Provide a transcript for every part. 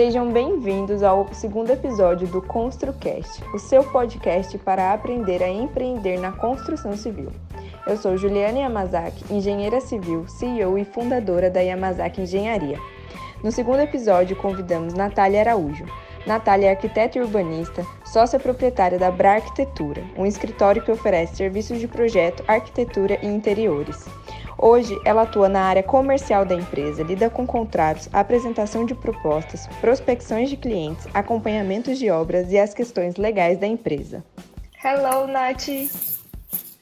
Sejam bem-vindos ao segundo episódio do ConstruCast, o seu podcast para aprender a empreender na construção civil. Eu sou Juliana Yamazaki, engenheira civil, CEO e fundadora da Yamazaki Engenharia. No segundo episódio, convidamos Natália Araújo. Natália é arquiteta e urbanista, sócia proprietária da Bra Arquitetura, um escritório que oferece serviços de projeto, arquitetura e interiores. Hoje, ela atua na área comercial da empresa, lida com contratos, apresentação de propostas, prospecções de clientes, acompanhamentos de obras e as questões legais da empresa. Hello, Nath!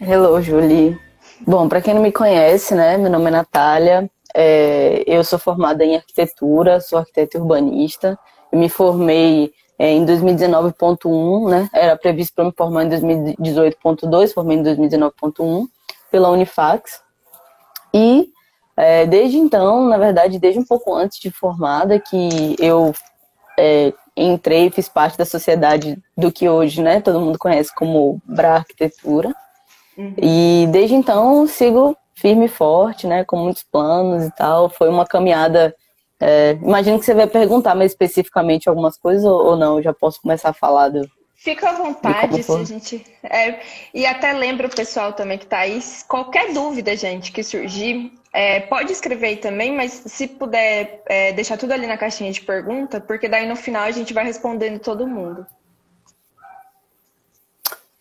Hello, Julie! Bom, para quem não me conhece, né, meu nome é Natália, é, eu sou formada em arquitetura, sou arquiteta urbanista, eu me formei é, em 2019.1, né, era previsto para me formar em 2018.2, formei em 2019.1 pela Unifax, e é, desde então, na verdade, desde um pouco antes de formada, que eu é, entrei, fiz parte da sociedade do que hoje, né, todo mundo conhece como Bra Arquitetura. Uhum. E desde então sigo firme e forte, né, com muitos planos e tal. Foi uma caminhada. É, imagino que você vai perguntar mais especificamente algumas coisas ou, ou não. Eu já posso começar a falar do, Fica à vontade se a gente. É, e até lembra o pessoal também que está aí. Qualquer dúvida, gente, que surgir, é, pode escrever aí também, mas se puder é, deixar tudo ali na caixinha de pergunta, porque daí no final a gente vai respondendo todo mundo.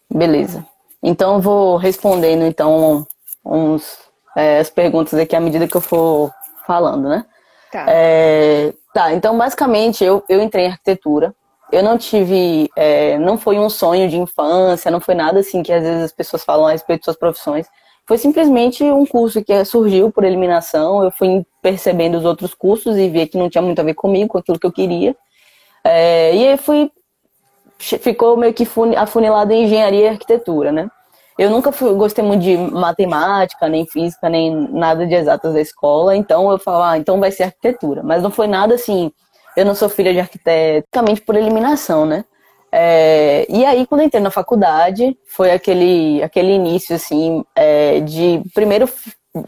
Beleza. Então eu vou respondendo então uns, é, as perguntas aqui à medida que eu for falando, né? Tá. É, tá, então basicamente eu, eu entrei em arquitetura eu não tive, é, não foi um sonho de infância, não foi nada assim que às vezes as pessoas falam a respeito de suas profissões. Foi simplesmente um curso que surgiu por eliminação. Eu fui percebendo os outros cursos e vi que não tinha muito a ver comigo, com aquilo que eu queria. É, e aí fui, ficou meio que afunilado em engenharia e arquitetura, né? Eu nunca fui, gostei muito de matemática, nem física, nem nada de exatas da escola, então eu falava, ah, então vai ser arquitetura. Mas não foi nada assim, eu não sou filha de arquiteto, basicamente por eliminação, né? É, e aí, quando entrei na faculdade, foi aquele, aquele início, assim, é, de primeiro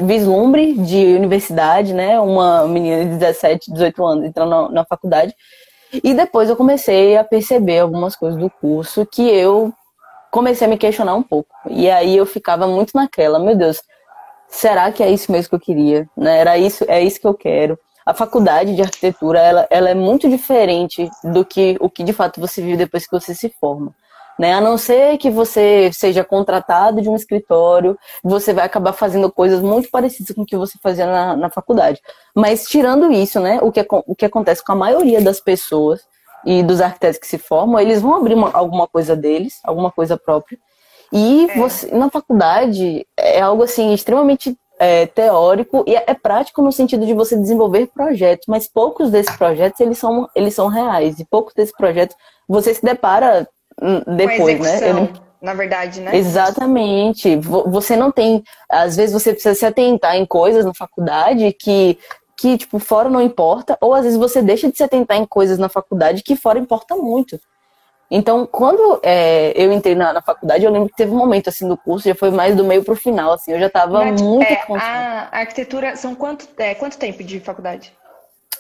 vislumbre de universidade, né? Uma menina de 17, 18 anos entrando na, na faculdade. E depois eu comecei a perceber algumas coisas do curso que eu comecei a me questionar um pouco. E aí eu ficava muito naquela, meu Deus, será que é isso mesmo que eu queria? Né? Era isso, é isso que eu quero a faculdade de arquitetura ela, ela é muito diferente do que o que de fato você vive depois que você se forma. Né? A não ser que você seja contratado de um escritório, você vai acabar fazendo coisas muito parecidas com o que você fazia na, na faculdade. Mas tirando isso, né, o, que, o que acontece com a maioria das pessoas e dos arquitetos que se formam, eles vão abrir uma, alguma coisa deles, alguma coisa própria. E é. você, na faculdade é algo assim extremamente é, teórico e é prático no sentido de você desenvolver projetos, mas poucos desses projetos eles são, eles são reais e poucos desses projetos você se depara hum, depois, né? Ele... Na verdade, né? Exatamente. Você não tem, às vezes você precisa se atentar em coisas na faculdade que que tipo fora não importa, ou às vezes você deixa de se atentar em coisas na faculdade que fora importa muito. Então, quando é, eu entrei na, na, faculdade, eu lembro que teve um momento assim do curso, já foi mais do meio pro final, assim, eu já estava muito é, A arquitetura, são quanto, é, quanto tempo de faculdade?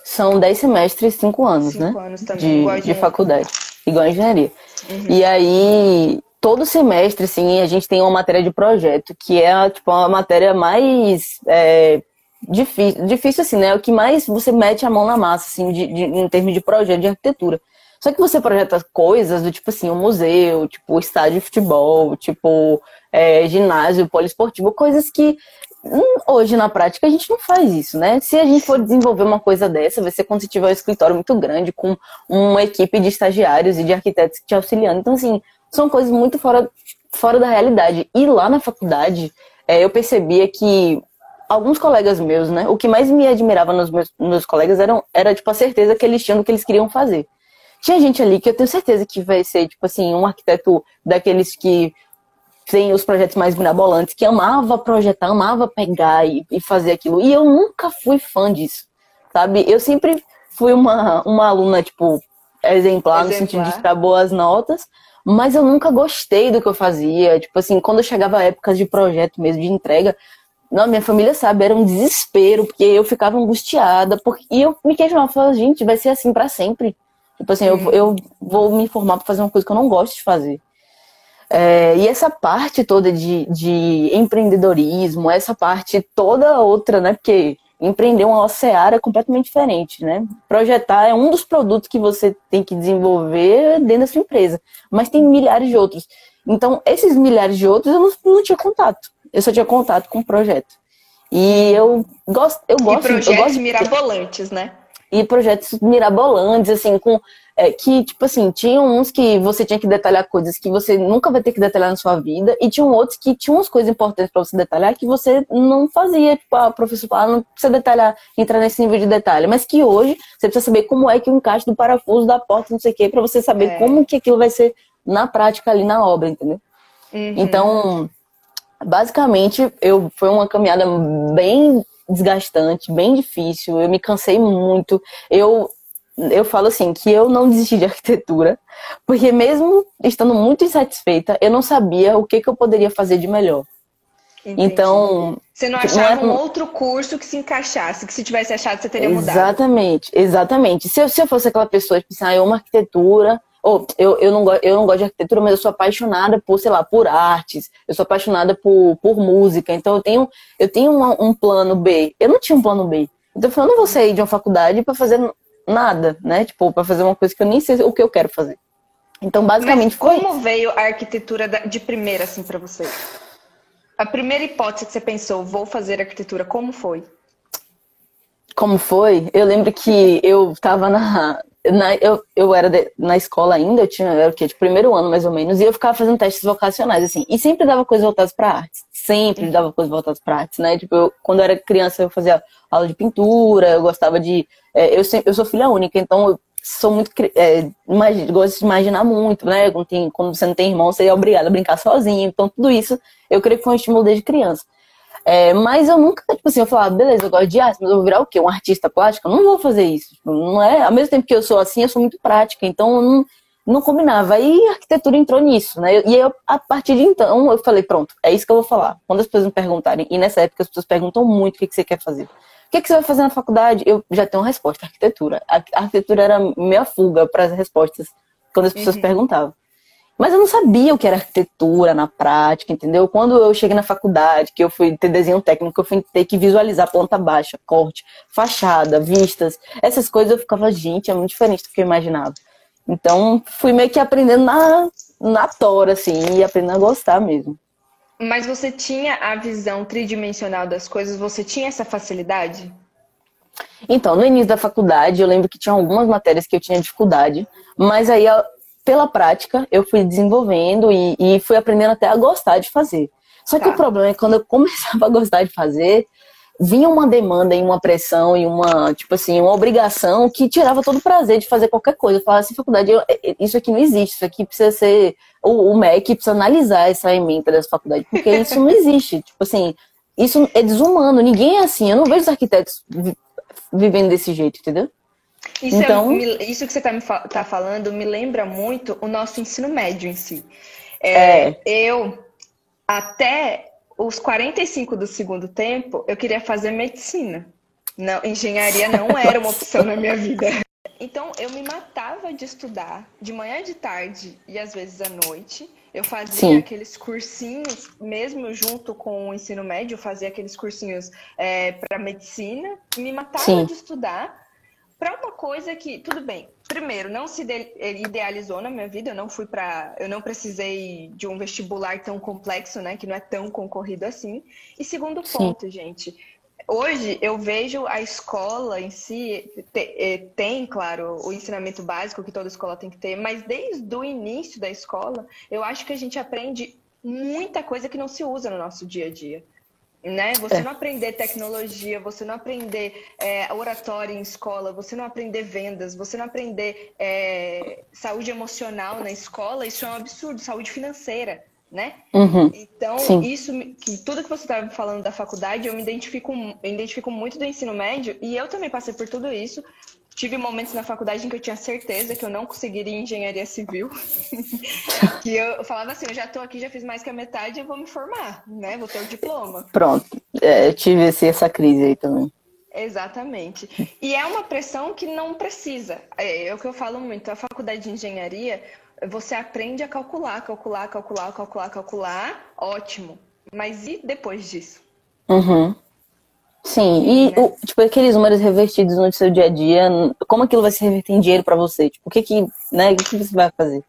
São 10 semestres, 5 anos, cinco né? anos também, de, igual de faculdade, igual a engenharia. Uhum. E aí, todo semestre, assim, a gente tem uma matéria de projeto, que é, tipo, a matéria mais é, difícil, difícil, assim, né? O que mais você mete a mão na massa, assim, de, de, em termos de projeto de arquitetura. Só que você projeta coisas do tipo assim, um museu, tipo estádio de futebol, tipo é, ginásio poliesportivo, coisas que hum, hoje na prática a gente não faz isso, né? Se a gente for desenvolver uma coisa dessa, vai ser quando você tiver um escritório muito grande com uma equipe de estagiários e de arquitetos te auxiliando. Então, assim, são coisas muito fora, fora da realidade. E lá na faculdade, é, eu percebia que alguns colegas meus, né? O que mais me admirava nos meus, meus colegas eram, era, tipo, a certeza que eles tinham do que eles queriam fazer. Tinha gente ali que eu tenho certeza que vai ser, tipo assim, um arquiteto daqueles que tem os projetos mais mirabolantes, que amava projetar, amava pegar e, e fazer aquilo. E eu nunca fui fã disso, sabe? Eu sempre fui uma, uma aluna, tipo, exemplar, exemplar. no sentido de tirar boas notas, mas eu nunca gostei do que eu fazia. Tipo assim, quando chegava épocas de projeto mesmo, de entrega, não, minha família sabe, era um desespero, porque eu ficava angustiada, porque, e eu me questionava, falava, gente, vai ser assim para sempre. Tipo assim, eu, eu vou me formar para fazer uma coisa que eu não gosto de fazer. É, e essa parte toda de, de empreendedorismo, essa parte toda outra, né? Porque empreender uma seara é completamente diferente, né? Projetar é um dos produtos que você tem que desenvolver dentro da sua empresa, mas tem milhares de outros. Então, esses milhares de outros eu não, não tinha contato. Eu só tinha contato com o projeto. E eu gosto, eu gosto, e projetos eu gosto mirabolantes, né? E projetos mirabolantes, assim, com é, que, tipo assim, tinham uns que você tinha que detalhar coisas que você nunca vai ter que detalhar na sua vida, e tinham outros que tinham umas coisas importantes para você detalhar que você não fazia. Tipo, a ah, professor ah, não precisa detalhar, entrar nesse nível de detalhe, mas que hoje você precisa saber como é que o encaixe do parafuso da porta, não sei o quê, para você saber é. como que aquilo vai ser na prática ali na obra, entendeu? Uhum. Então, basicamente, eu foi uma caminhada bem desgastante, bem difícil. Eu me cansei muito. Eu eu falo assim, que eu não desisti de arquitetura, porque mesmo estando muito insatisfeita, eu não sabia o que, que eu poderia fazer de melhor. Entendi. Então. Você não achava não é... um outro curso que se encaixasse, que se tivesse achado você teria mudado. Exatamente, exatamente. Se eu, se eu fosse aquela pessoa, tipo assim, ah, eu amo arquitetura, ou eu, eu, não, eu não gosto de arquitetura, mas eu sou apaixonada por, sei lá, por artes, eu sou apaixonada por, por música, então eu tenho, eu tenho uma, um plano B. Eu não tinha um plano B. Então eu não vou sair de uma faculdade para fazer nada, né? Tipo, para fazer uma coisa que eu nem sei o que eu quero fazer. Então, basicamente Mas como foi... veio a arquitetura de primeira assim para você? A primeira hipótese que você pensou, vou fazer arquitetura, como foi? Como foi? Eu lembro que eu estava na, na, eu, eu era de, na escola ainda, eu tinha, era o quê? De primeiro ano, mais ou menos, e eu ficava fazendo testes vocacionais, assim, e sempre dava coisas voltadas para artes. Sempre dava coisas voltadas para artes, né? Tipo, eu, quando eu era criança, eu fazia aula de pintura, eu gostava de. É, eu, sempre, eu sou filha única, então eu sou muito. É, gosto de imaginar muito, né? Quando, tem, quando você não tem irmão, você é obrigado a brincar sozinho. Então, tudo isso eu creio que foi um estímulo desde criança. É, mas eu nunca, tipo assim, eu falava, beleza, eu gosto de arte, mas eu vou virar o quê? Um artista plástico? Eu não vou fazer isso. Tipo, não é, ao mesmo tempo que eu sou assim, eu sou muito prática, então eu não, não combinava. Aí a arquitetura entrou nisso, né? E aí, a partir de então, eu falei, pronto, é isso que eu vou falar. Quando as pessoas me perguntarem, e nessa época as pessoas perguntam muito o que, que você quer fazer. O que, que você vai fazer na faculdade? Eu já tenho uma resposta, arquitetura. A arquitetura era minha fuga para as respostas quando as pessoas uhum. perguntavam. Mas eu não sabia o que era arquitetura na prática, entendeu? Quando eu cheguei na faculdade, que eu fui ter desenho técnico, eu fui ter que visualizar planta baixa, corte, fachada, vistas, essas coisas eu ficava, gente, é muito diferente do que eu imaginava. Então, fui meio que aprendendo na, na tora, assim, e aprendendo a gostar mesmo. Mas você tinha a visão tridimensional das coisas? Você tinha essa facilidade? Então, no início da faculdade, eu lembro que tinha algumas matérias que eu tinha dificuldade, mas aí pela prática, eu fui desenvolvendo e, e fui aprendendo até a gostar de fazer. Só que tá. o problema é que quando eu começava a gostar de fazer, vinha uma demanda e uma pressão e uma, tipo assim, uma obrigação que tirava todo o prazer de fazer qualquer coisa. Eu falava assim, faculdade, eu, isso aqui não existe, isso aqui precisa ser. O, o MEC precisa analisar essa emenda dessa faculdade, porque isso não existe. tipo assim, isso é desumano, ninguém é assim. Eu não vejo os arquitetos vivendo desse jeito, entendeu? Isso, é então... É, isso que você está tá falando me lembra muito o nosso ensino médio em si. É, é. Eu, até os 45 do segundo tempo, eu queria fazer medicina. Não, engenharia não era uma opção na minha vida. Então, eu me matava de estudar de manhã, de tarde e às vezes à noite. Eu fazia Sim. aqueles cursinhos, mesmo junto com o ensino médio, eu fazia aqueles cursinhos é, para medicina. Me matava Sim. de estudar para uma coisa que, tudo bem, primeiro, não se idealizou na minha vida, eu não fui para, eu não precisei de um vestibular tão complexo, né, que não é tão concorrido assim. E segundo ponto, Sim. gente, hoje eu vejo a escola em si é, tem, claro, o ensinamento básico que toda escola tem que ter, mas desde o início da escola, eu acho que a gente aprende muita coisa que não se usa no nosso dia a dia né? Você é. não aprender tecnologia, você não aprender é, oratória em escola, você não aprender vendas, você não aprender é, saúde emocional na escola, isso é um absurdo, saúde financeira, né? Uhum. Então, Sim. isso, que tudo que você estava falando da faculdade, eu me identifico, eu identifico muito do ensino médio e eu também passei por tudo isso, tive momentos na faculdade em que eu tinha certeza que eu não conseguiria engenharia civil. que eu falava assim, eu já estou aqui, já fiz mais que a metade, eu vou me formar, né? Vou ter o diploma. Pronto. é, tive esse, essa crise aí também. Exatamente. E é uma pressão que não precisa. É, é o que eu falo muito. A faculdade de engenharia, você aprende a calcular, calcular, calcular, calcular, calcular. Ótimo. Mas e depois disso? Uhum. Sim, e né? o, tipo, aqueles números revertidos no seu dia a dia, como aquilo vai se reverter em dinheiro para você? Tipo, o que que, né, o que, que você vai fazer?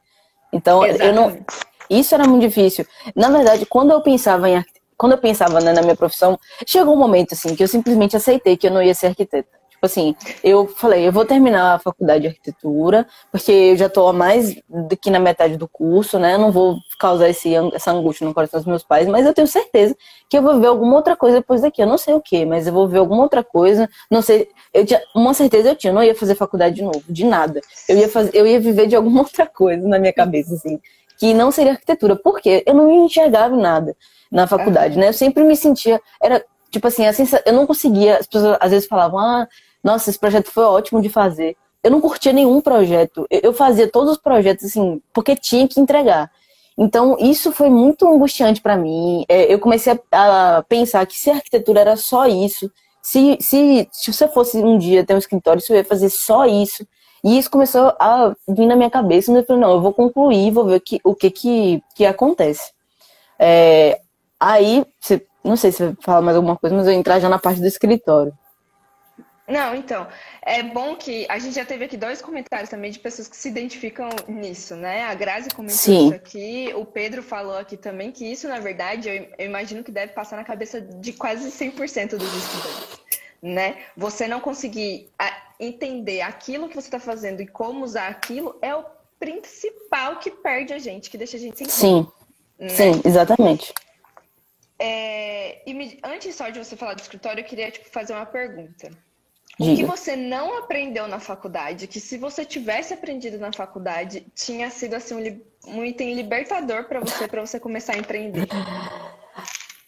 Então, Exatamente. eu não isso era muito difícil. Na verdade, quando eu pensava em quando eu pensava né, na minha profissão, chegou um momento assim que eu simplesmente aceitei que eu não ia ser arquiteta. Tipo assim, eu falei, eu vou terminar a faculdade de arquitetura, porque eu já estou há mais do que na metade do curso, né? Eu não vou causar esse, essa angústia no coração dos meus pais, mas eu tenho certeza que eu vou ver alguma outra coisa depois daqui. Eu não sei o que, mas eu vou ver alguma outra coisa. Não sei, eu tinha, uma certeza eu tinha, eu não ia fazer faculdade de novo, de nada. Eu ia fazer, eu ia viver de alguma outra coisa na minha cabeça, assim, que não seria arquitetura, porque eu não me enxergava nada na faculdade, né? Eu sempre me sentia, era tipo assim, assim, eu não conseguia, as pessoas às vezes falavam, ah, nossa, esse projeto foi ótimo de fazer. Eu não curtia nenhum projeto. Eu fazia todos os projetos assim, porque tinha que entregar. Então, isso foi muito angustiante para mim. É, eu comecei a, pensar que se a arquitetura era só isso, se, se, se você fosse um dia ter um escritório, você ia fazer só isso. E isso começou a vir na minha cabeça. E eu falei, não, eu vou concluir, vou ver que, o que, que, que acontece. É, aí, você, não sei se você fala mais alguma coisa, mas eu entrar já na parte do escritório. Não, então, é bom que a gente já teve aqui dois comentários também de pessoas que se identificam nisso, né? A Grazi comentou Sim. isso aqui, o Pedro falou aqui também que isso, na verdade, eu, eu imagino que deve passar na cabeça de quase 100% dos estudantes, né? Você não conseguir entender aquilo que você está fazendo e como usar aquilo é o principal que perde a gente, que deixa a gente sem Sim, né? sim, exatamente. É, e me, antes só de você falar do escritório, eu queria tipo, fazer uma pergunta. O que você não aprendeu na faculdade, que se você tivesse aprendido na faculdade, tinha sido assim um, um item libertador para você, para você começar a empreender?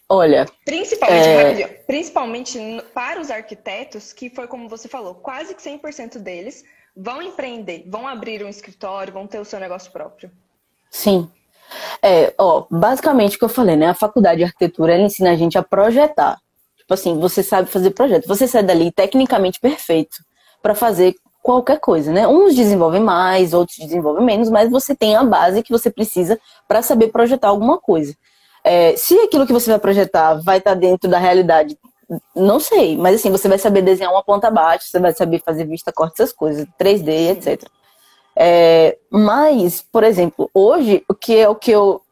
Olha, principalmente, é... principalmente para os arquitetos, que foi como você falou, quase que 100% deles vão empreender, vão abrir um escritório, vão ter o seu negócio próprio. Sim. É, ó, basicamente o que eu falei, né? A faculdade de arquitetura ensina a gente a projetar. Tipo assim, você sabe fazer projeto. Você sai dali tecnicamente perfeito para fazer qualquer coisa, né? Uns desenvolvem mais, outros desenvolvem menos, mas você tem a base que você precisa para saber projetar alguma coisa. É, se aquilo que você vai projetar vai estar tá dentro da realidade, não sei, mas assim, você vai saber desenhar uma ponta abaixo, você vai saber fazer vista, corte, essas coisas, 3D, etc. É, mas, por exemplo, hoje, o que é o que eu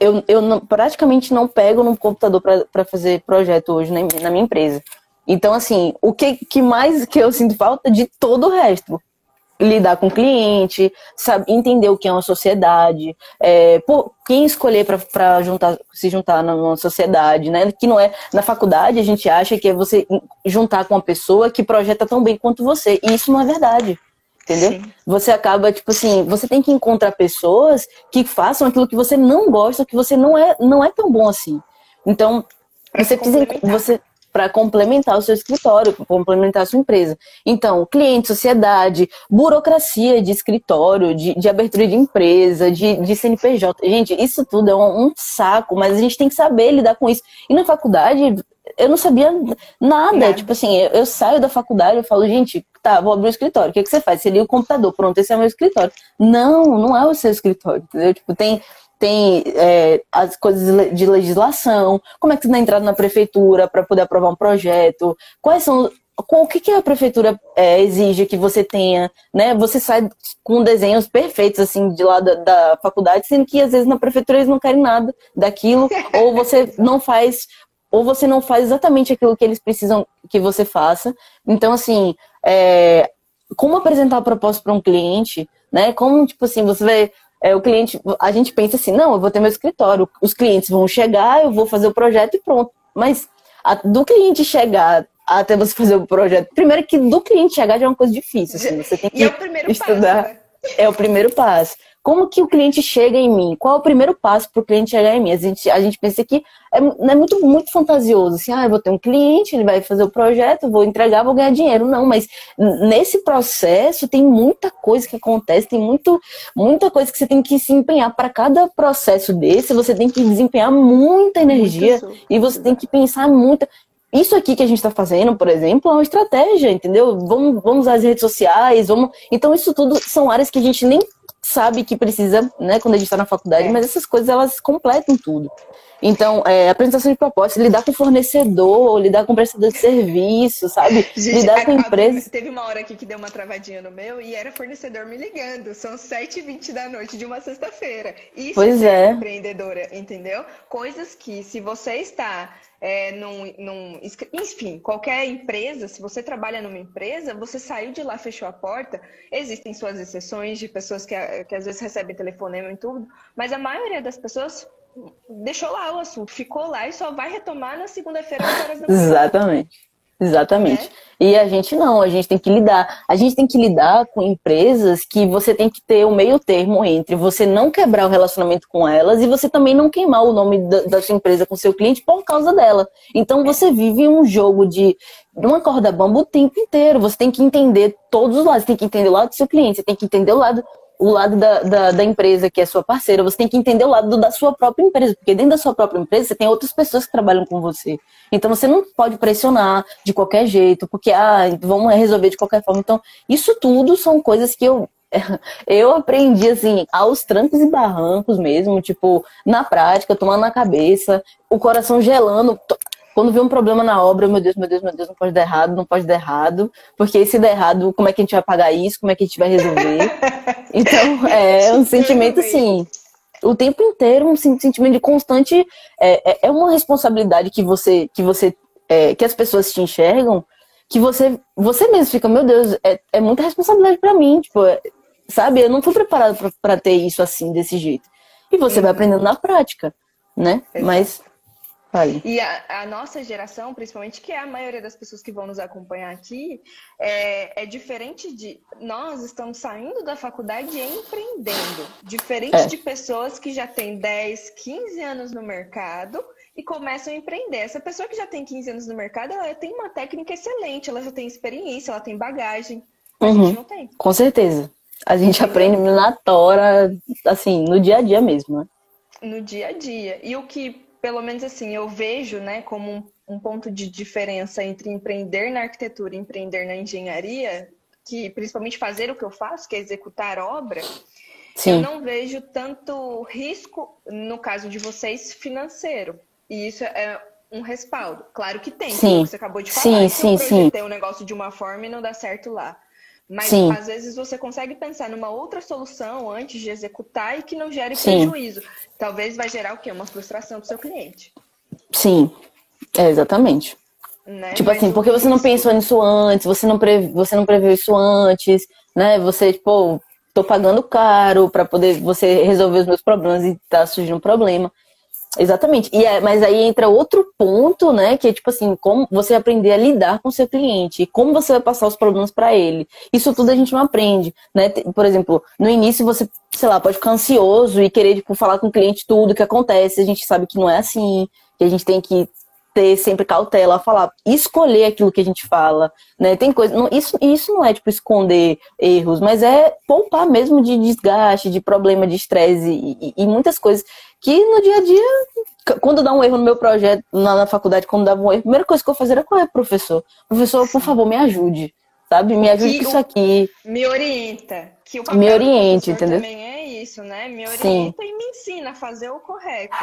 eu, eu não, praticamente não pego no computador para fazer projeto hoje na, na, minha empresa. Então, assim, o que, que mais que eu sinto falta de todo o resto? Lidar com o cliente, sabe, entender o que é uma sociedade, é, por, quem escolher para se juntar numa sociedade, né? Que não é na faculdade a gente acha que é você juntar com uma pessoa que projeta tão bem quanto você. E isso não é verdade entendeu? Sim. Você acaba, tipo assim, você tem que encontrar pessoas que façam aquilo que você não gosta, que você não é, não é tão bom assim. Então, pra você precisa você para complementar o seu escritório, complementar a sua empresa. Então, cliente, sociedade, burocracia de escritório, de, de abertura de empresa, de, de CNPJ. Gente, isso tudo é um, um, saco, mas a gente tem que saber lidar com isso. E na faculdade, eu não sabia nada. nada. Tipo assim, eu, eu, saio da faculdade e falo, gente, tá, vou abrir o escritório. O que, que você faz? Você liga o computador, pronto, esse é o meu escritório. Não, não é o seu escritório, entendeu? Tipo, tem, tem é, as coisas de legislação, como é que você dá entrada na prefeitura para poder aprovar um projeto, quais são o que, que a prefeitura é, exige que você tenha, né? Você sai com desenhos perfeitos, assim, de lá da, da, faculdade, sendo que às vezes na prefeitura eles não querem nada daquilo, ou você não faz ou você não faz exatamente aquilo que eles precisam que você faça. Então, assim, é, como apresentar a proposta para um cliente, né? Como, tipo assim, você vai. É, o cliente, a gente pensa assim, não, eu vou ter meu escritório, os clientes vão chegar, eu vou fazer o projeto e pronto. Mas a, do cliente chegar até você fazer o projeto, primeiro que do cliente chegar já é uma coisa difícil, assim, você tem que e é o primeiro estudar. Passo, né? É o primeiro passo. Como que o cliente chega em mim? Qual é o primeiro passo para o cliente chegar em mim? A gente, a gente pensa que é, é muito, muito fantasioso. Assim, ah, eu vou ter um cliente, ele vai fazer o projeto, vou entregar, vou ganhar dinheiro. Não, mas nesse processo tem muita coisa que acontece, tem muito, muita coisa que você tem que se empenhar. Para cada processo desse, você tem que desempenhar muita energia e você tem que pensar muito. isso aqui que a gente está fazendo, por exemplo, é uma estratégia, entendeu? Vamos, vamos usar as redes sociais, vamos. Então, isso tudo são áreas que a gente nem sabe que precisa, né, quando a gente está na faculdade, é. mas essas coisas elas completam tudo. Então, é, apresentação de propostas, lidar com fornecedor, lidar com prestador de serviço, sabe? Gente, lidar com empresas. Teve uma hora aqui que deu uma travadinha no meu e era fornecedor me ligando. São 7h20 da noite de uma sexta-feira. Isso pois é, é empreendedora, entendeu? Coisas que, se você está é, num, num, enfim, qualquer empresa, se você trabalha numa empresa, você saiu de lá, fechou a porta, existem suas exceções de pessoas que, que às vezes recebem telefonema e tudo, mas a maioria das pessoas deixou lá o assunto, ficou lá e só vai retomar na segunda-feira às horas da manhã. Exatamente. Exatamente. Né? E a gente não, a gente tem que lidar. A gente tem que lidar com empresas que você tem que ter o meio termo entre você não quebrar o relacionamento com elas e você também não queimar o nome da, da sua empresa com seu cliente por causa dela. Então você vive um jogo de uma corda bamba o tempo inteiro. Você tem que entender todos os lados. Você tem que entender o lado do seu cliente, você tem que entender o lado o lado da, da, da, empresa que é sua parceira, você tem que entender o lado da sua própria empresa, porque dentro da sua própria empresa você tem outras pessoas que trabalham com você. Então você não pode pressionar de qualquer jeito, porque ah, vamos resolver de qualquer forma. Então, isso tudo são coisas que eu eu aprendi assim, aos trancos e barrancos mesmo, tipo, na prática, tomando na cabeça, o coração gelando. Quando vê um problema na obra, meu Deus, meu Deus, meu Deus, não pode dar errado, não pode dar errado, porque se der errado, como é que a gente vai pagar isso? Como é que a gente vai resolver? Então, é um sentimento assim, o tempo inteiro, um sentimento de constante. É, é, é uma responsabilidade que você, que você, é, que as pessoas te enxergam, que você, você mesmo fica, meu Deus, é, é muita responsabilidade para mim, tipo, é, sabe? Eu não fui preparado para ter isso assim, desse jeito. E você vai aprendendo na prática, né? Exato. Mas e a, a, nossa geração, principalmente, que é a maioria das pessoas que vão nos acompanhar aqui, é, é diferente de. Nós estamos saindo da faculdade e empreendendo. Diferente é. de pessoas que já têm 10, 15 anos no mercado e começam a empreender. Essa pessoa que já tem 15 anos no mercado, ela tem uma técnica excelente, ela já tem experiência, ela tem bagagem. A uhum. gente não tem. Com certeza. A gente aprende na tora, assim, no dia a dia mesmo, né? No dia a dia. E o que pelo menos assim, eu vejo, né, como um, um ponto de diferença entre empreender na arquitetura e empreender na engenharia, que principalmente fazer o que eu faço, que é executar obra, Sim. eu não vejo tanto risco, no caso de vocês, financeiro. E isso é um respaldo. Claro que tem, sim. você acabou de falar. Sim, sim, sim. Tem um negócio de uma forma e não dá certo lá. Mas Sim. às vezes você consegue pensar numa outra solução antes de executar e que não gere Sim. prejuízo. Talvez vai gerar o quê? Uma frustração para o seu cliente. Sim, é, exatamente. Né? Tipo Mas assim, porque você não pensou nisso antes, você não, pre... você não previu isso antes, né? Você, tipo, tô pagando caro para poder você resolver os meus problemas e tá surgindo um problema. Exatamente. E é, mas aí entra outro ponto, né? Que é tipo assim, como você aprender a lidar com seu cliente, como você vai passar os problemas para ele. Isso tudo a gente não aprende, né? Por exemplo, no início você, sei lá, pode ficar ansioso e querer tipo, falar com o cliente tudo que acontece. A gente sabe que não é assim, que a gente tem que ter sempre cautela, falar, escolher aquilo que a gente fala, né? Tem coisa, não, isso, isso não é tipo esconder erros, mas é poupar mesmo de desgaste, de problema, de estresse e, e, e, muitas coisas que no dia a dia, quando dá um erro no meu projeto, na, na faculdade, quando dava um erro, a primeira coisa que eu fazia era qual é, professor? Professor, por favor, me ajude sabe? Me ajude com isso aqui. Me orienta. Que o papel me oriente, entendeu? também é isso, né? Me orienta Sim. e me ensina a fazer o correto.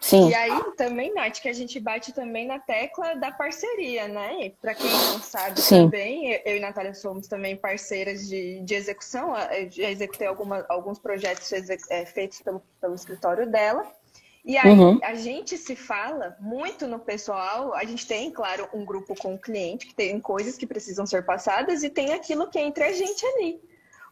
Sim. E aí também, Nath, que a gente bate também na tecla da parceria, né? Para quem não sabe Sim. também, eu e Natália somos também parceiras de, de execução. Eu já executei alguma, alguns projetos é, feitos pelo, pelo escritório dela. E aí uhum. a gente se fala muito no pessoal, a gente tem, claro, um grupo com o cliente, que tem coisas que precisam ser passadas, e tem aquilo que é entre a gente ali.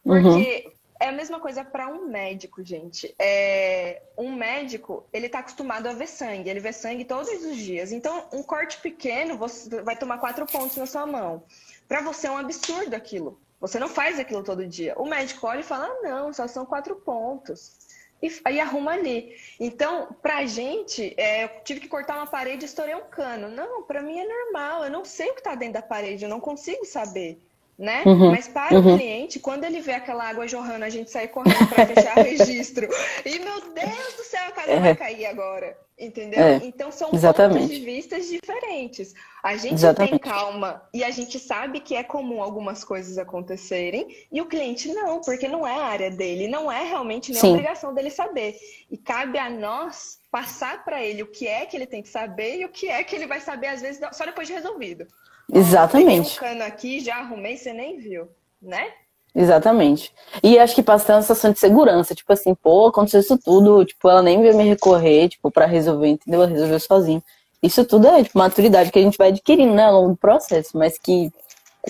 Porque uhum. É a mesma coisa para um médico, gente. É, um médico, ele está acostumado a ver sangue, ele vê sangue todos os dias. Então, um corte pequeno, você vai tomar quatro pontos na sua mão. Para você é um absurdo aquilo. Você não faz aquilo todo dia. O médico olha e fala: ah, não, só são quatro pontos e aí arruma ali. Então, pra gente, é, eu tive que cortar uma parede e estourei um cano. Não, pra mim é normal, eu não sei o que tá dentro da parede, eu não consigo saber. Né? Uhum, Mas para uhum. o cliente, quando ele vê aquela água jorrando, a gente sai correndo para fechar registro. E meu Deus do céu, a casa é. vai cair agora. Entendeu? É, então são exatamente. pontos de vista diferentes. A gente exatamente. tem calma e a gente sabe que é comum algumas coisas acontecerem e o cliente não, porque não é a área dele, não é realmente nem a obrigação dele saber. E cabe a nós passar para ele o que é que ele tem que saber e o que é que ele vai saber às vezes só depois de resolvido. Exatamente. Cano aqui, já arrumei, você nem viu, né? Exatamente. E acho que passa uma sensação de segurança, tipo assim, pô, aconteceu isso tudo, tipo, ela nem veio me recorrer, tipo, para resolver, entendeu? Ela resolveu sozinha. Isso tudo é, tipo, maturidade que a gente vai adquirindo, né, ao longo do processo, mas que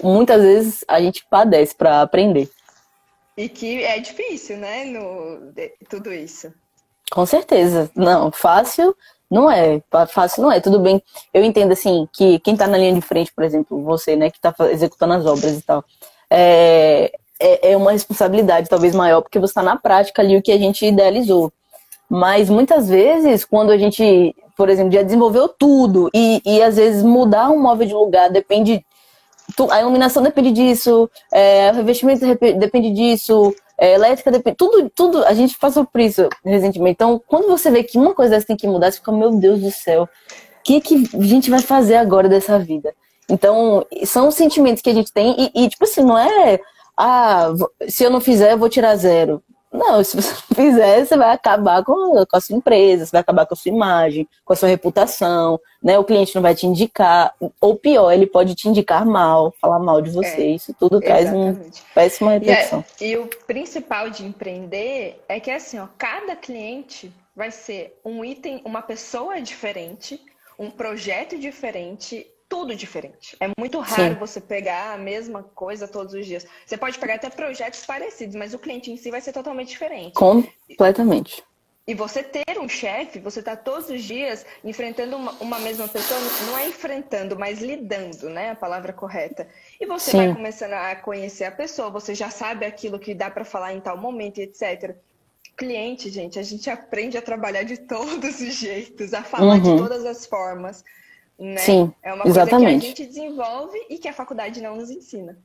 muitas vezes a gente padece para aprender. E que é difícil, né, no, tudo isso. Com certeza. Não, fácil não é. Fácil não é. Tudo bem. Eu entendo, assim, que quem tá na linha de frente, por exemplo, você, né, que tá executando as obras e tal, é, é, é uma responsabilidade talvez maior, porque você está na prática ali o que a gente idealizou. Mas muitas vezes, quando a gente, por exemplo, já desenvolveu tudo e, e às vezes mudar um móvel de lugar depende. A iluminação depende disso, é, o revestimento depende disso, é, elétrica depende. Tudo, tudo, a gente passou por isso recentemente. Então, quando você vê que uma coisa dessa tem que mudar, você fica, meu Deus do céu, o que, que a gente vai fazer agora dessa vida? Então, são sentimentos que a gente tem, e, e tipo assim, não é ah, se eu não fizer, eu vou tirar zero. Não, se você não fizer, você vai acabar com, com a sua empresa, você vai acabar com a sua imagem, com a sua reputação, né? O cliente não vai te indicar, ou pior, ele pode te indicar mal, falar mal de você. É, Isso tudo traz uma péssima reputação. E, é, e, o principal de empreender é que assim, ó, cada cliente vai ser um item, uma pessoa diferente, um projeto diferente tudo diferente. É muito raro Sim. você pegar a mesma coisa todos os dias. Você pode pegar até projetos parecidos, mas o cliente em si vai ser totalmente diferente. Completamente. E você ter um chefe, você está todos os dias enfrentando uma, uma, mesma pessoa, não é enfrentando, mas lidando, né? A palavra correta. E você Sim. vai começando a conhecer a pessoa, você já sabe aquilo que dá para falar em tal momento, etc. Cliente, gente, a gente aprende a trabalhar de todos os jeitos, a falar uhum. de todas as formas. Né? Sim, é uma coisa exatamente. que a gente desenvolve e que a faculdade não nos ensina.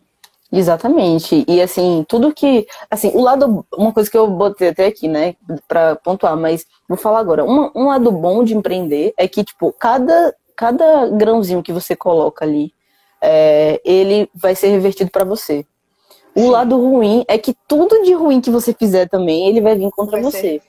Exatamente. E assim, tudo que. Assim, o lado. Uma coisa que eu botei até aqui, né, pra pontuar, mas vou falar agora. Um, um lado bom de empreender é que, tipo, cada, cada grãozinho que você coloca ali, é, ele vai ser revertido para você. O Sim. lado ruim é que tudo de ruim que você fizer também, ele vai vir contra vai você. Ser.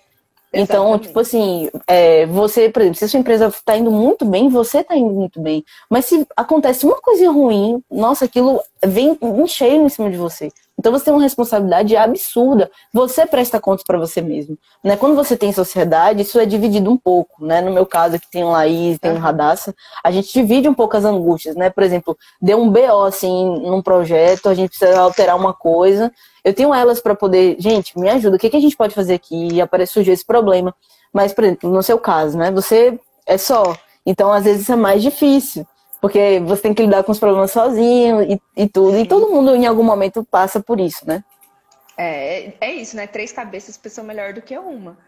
Então, Exatamente. tipo assim, é, você, por exemplo, se a sua empresa está indo muito bem, você está indo muito bem. Mas se acontece uma coisa ruim, nossa, aquilo vem em cheio em cima de você. Então você tem uma responsabilidade absurda. Você presta contas para você mesmo. Né? Quando você tem sociedade, isso é dividido um pouco. Né? No meu caso, aqui tem o Laís, tem o Radassa, a gente divide um pouco as angústias. Né? Por exemplo, deu um BO assim, num projeto, a gente precisa alterar uma coisa. Eu tenho elas para poder, gente, me ajuda, o que, que a gente pode fazer aqui? E aparece surgir esse problema. Mas, por exemplo, no seu caso, né? Você é só. Então, às vezes, isso é mais difícil. Porque você tem que lidar com os problemas sozinho e, e tudo. E todo mundo, em algum momento, passa por isso, né? É, é isso, né? Três cabeças pensam melhor do que uma.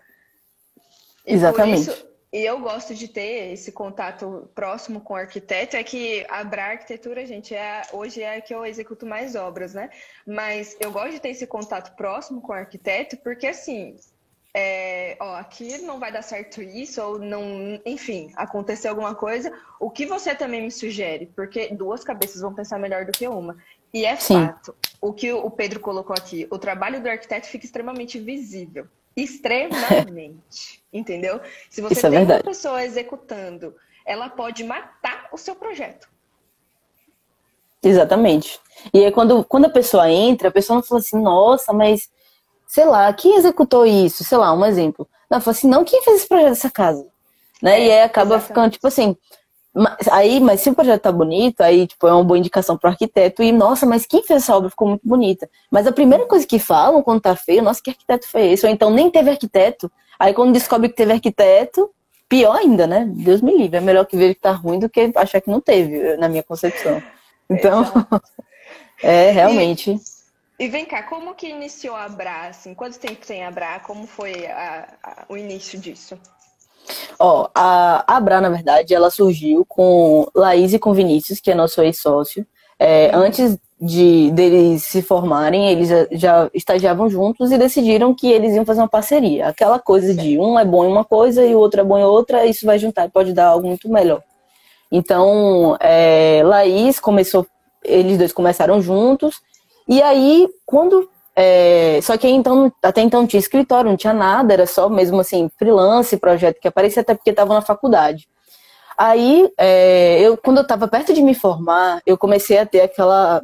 E Exatamente. Isso, e eu gosto de ter esse contato próximo com o arquiteto. É que a Bra Arquitetura, gente, é, hoje é a que eu executo mais obras, né? Mas eu gosto de ter esse contato próximo com o arquiteto, porque assim, é, ó, aqui não vai dar certo isso, ou não, enfim, acontecer alguma coisa, o que você também me sugere? Porque duas cabeças vão pensar melhor do que uma. E é Sim. fato, o que o Pedro colocou aqui, o trabalho do arquiteto fica extremamente visível. Extremamente. entendeu? Se você Isso é tem é uma pessoa executando, ela pode matar o seu projeto. Exatamente. E aí, quando, quando a pessoa entra, a pessoa não fala assim, nossa, mas sei lá, quem executou isso? Sei lá, um exemplo. Não, fala assim, não, quem fez esse projeto dessa casa? Né? É, e aí acaba exatamente. ficando, tipo assim, aí, mas se o projeto tá bonito, aí, tipo, é uma boa indicação pro arquiteto, e, nossa, mas quem fez essa obra ficou muito bonita. Mas a primeira coisa que falam quando tá feio, nossa, que arquiteto foi esse? Ou então nem teve arquiteto. Aí quando descobre que teve arquiteto, pior ainda, né? Deus me livre, é melhor que ver que tá ruim do que achar que não teve, na minha concepção. Então, é, realmente... E... Vem cá, como que iniciou a Bra? Assim? Quanto tempo tem a Bra? Como foi a, a, o início disso? Ó, a, a Bra, na verdade, ela surgiu com Laís e com Vinícius, que é nosso ex-sócio. É, uhum. Antes de deles se formarem, eles já, já, estagiavam juntos e decidiram que eles iam fazer uma parceria. Aquela coisa de um é bom em uma coisa e o outro é bom em outra, isso vai juntar e pode dar algo muito melhor. Então, é, Laís começou, eles dois começaram juntos, e aí, quando. É, só que então, até então não tinha escritório, não tinha nada, era só mesmo assim, freelance, projeto que aparecia, até porque estava na faculdade. Aí, é, eu, quando eu estava perto de me formar, eu comecei a ter aquela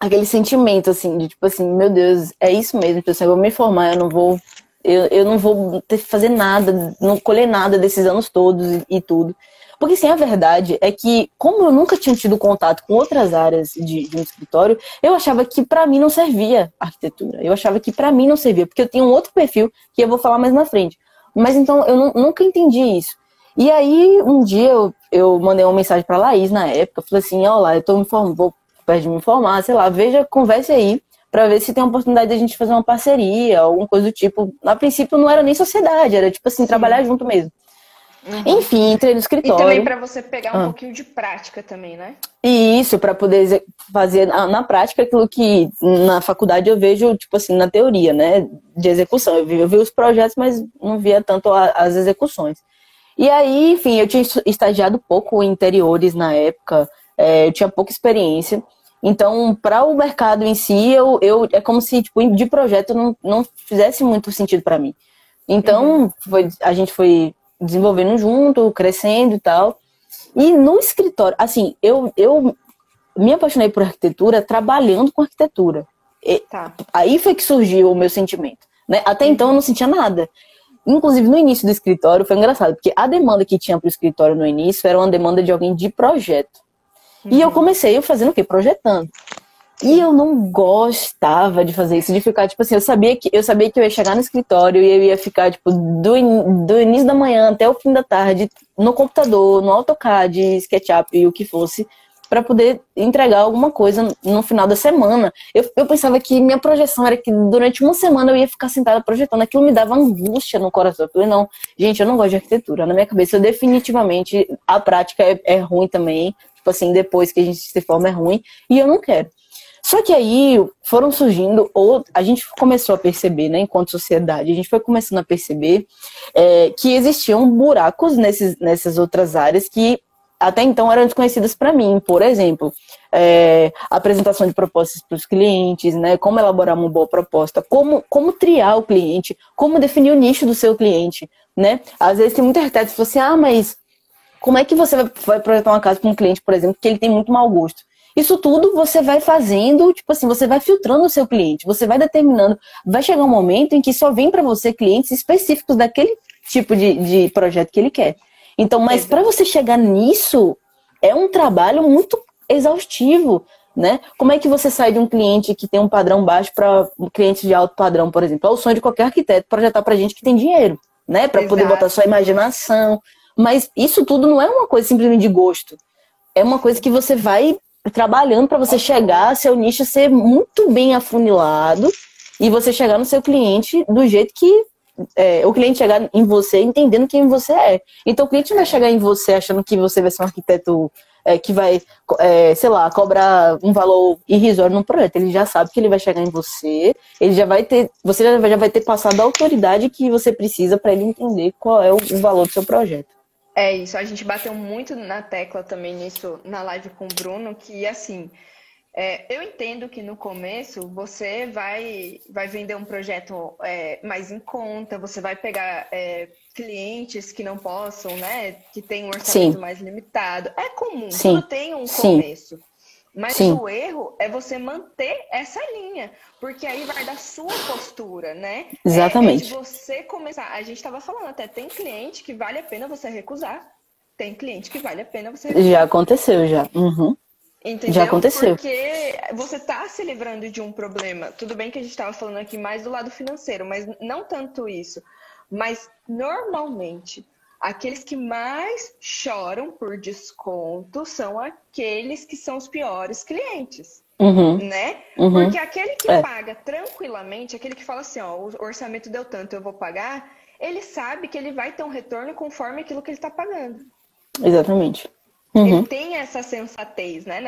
aquele sentimento, assim, de tipo assim, meu Deus, é isso mesmo, tipo assim, eu vou me formar, eu não vou, eu, eu não vou ter fazer nada, não colher nada desses anos todos e, e, tudo. Porque, sim, a verdade é que, como eu nunca tinha tido contato com outras áreas de, de um escritório, eu achava que para mim não servia arquitetura. Eu achava que para mim não servia, porque eu tinha um outro perfil que eu vou falar mais na frente. Mas então, eu nunca entendi isso. E aí, um dia eu, eu mandei uma mensagem para Laís na época, falei assim, olha lá, eu tô me formando, vou perto de me informar, sei lá, veja, converse aí para ver se tem a oportunidade de a gente fazer uma parceria, alguma coisa do tipo. A princípio não era nem sociedade, era tipo assim, Sim. trabalhar junto mesmo. Uhum. Enfim, entrei no escritório. E também para você pegar um ah. pouquinho de prática também, né? E isso, para poder fazer na prática aquilo que na faculdade eu vejo, tipo assim, na teoria, né? De execução. Eu vi, eu vi os projetos, mas não via tanto as execuções. E aí, enfim, eu tinha estagiado pouco em interiores na época, é, eu tinha pouca experiência. Então, para o mercado em si, eu, eu, é como se tipo, de projeto não, não fizesse muito sentido para mim. Então, uhum. foi, a gente foi desenvolvendo junto, crescendo e tal. E no escritório, assim, eu, eu me apaixonei por arquitetura trabalhando com arquitetura. E, tá. Aí foi que surgiu o meu sentimento. Né? Até uhum. então eu não sentia nada. Inclusive, no início do escritório foi engraçado, porque a demanda que tinha para o escritório no início era uma demanda de alguém de projeto. Uhum. E eu comecei fazendo o quê? Projetando. E eu não gostava de fazer isso, de ficar, tipo assim, eu sabia que eu sabia que eu ia chegar no escritório e eu ia ficar, tipo, do, in, do início da manhã até o fim da tarde, no computador, no AutoCAD, SketchUp e o que fosse, para poder entregar alguma coisa no final da semana. Eu, eu pensava que minha projeção era que durante uma semana eu ia ficar sentada projetando. Aquilo me dava angústia no coração. Eu falei, não, gente, eu não gosto de arquitetura. Na minha cabeça, eu definitivamente, a prática é, é ruim também tipo assim, depois que a gente se forma é ruim, e eu não quero. Só que aí foram surgindo, ou a gente começou a perceber, né, enquanto sociedade, a gente foi começando a perceber é, que existiam buracos nesses, nessas outras áreas que até então eram desconhecidas para mim. Por exemplo, é, apresentação de propostas para os clientes, né, como elaborar uma boa proposta, como, como triar o cliente, como definir o nicho do seu cliente. Né? Às vezes tem muita arquiteto que fala assim, ah, mas como é que você vai projetar uma casa para um cliente, por exemplo, que ele tem muito mau gosto? Isso tudo você vai fazendo, tipo assim, você vai filtrando o seu cliente, você vai determinando. Vai chegar um momento em que só vem para você clientes específicos daquele tipo de, de projeto que ele quer. Então, mas para você chegar nisso, é um trabalho muito exaustivo, né? Como é que você sai de um cliente que tem um padrão baixo para um cliente de alto padrão, por exemplo? É o sonho de qualquer arquiteto projetar para gente que tem dinheiro, né? Para poder botar sua imaginação, mas isso tudo não é uma coisa simplesmente de gosto. É uma coisa que você vai trabalhando para você chegar, seu nicho ser muito bem afunilado e você chegar no seu cliente do jeito que é, o cliente chegar em você entendendo quem você é. Então o cliente não vai chegar em você achando que você vai ser um arquiteto é, que vai, é, sei lá, cobrar um valor irrisório num projeto. Ele já sabe que ele vai chegar em você, ele já vai ter, você já vai, ter passado a autoridade que você precisa para ele entender qual é o valor do seu projeto. É isso, a gente bateu muito na tecla também nisso na live com o Bruno, que assim, é, eu entendo que no começo você vai, vai vender um projeto é, mais em conta, você vai pegar é, clientes que não possam, né? Que tem um orçamento Sim. mais limitado. É comum, Sim. tudo tem um começo. Mas Sim. o erro é você manter essa linha, porque aí vai da sua postura, né? Exatamente. É, é de você começar. A gente estava falando até, tem cliente que vale a pena você recusar. Tem cliente que vale a pena você recusar. Já aconteceu, já. Uhum. Entendeu? Já aconteceu. Porque você está se livrando de um problema. Tudo bem que a gente estava falando aqui mais do lado financeiro, mas não tanto isso. Mas normalmente aqueles que mais choram por desconto são aqueles que são os piores clientes. Uhum. Né? Uhum. Porque aquele que é. paga tranquilamente, aquele que fala assim, ó, o orçamento deu tanto, eu vou pagar, ele sabe que ele vai ter um retorno conforme aquilo que ele está pagando. Exatamente. Uhum. Ele tem essa sensatez, né,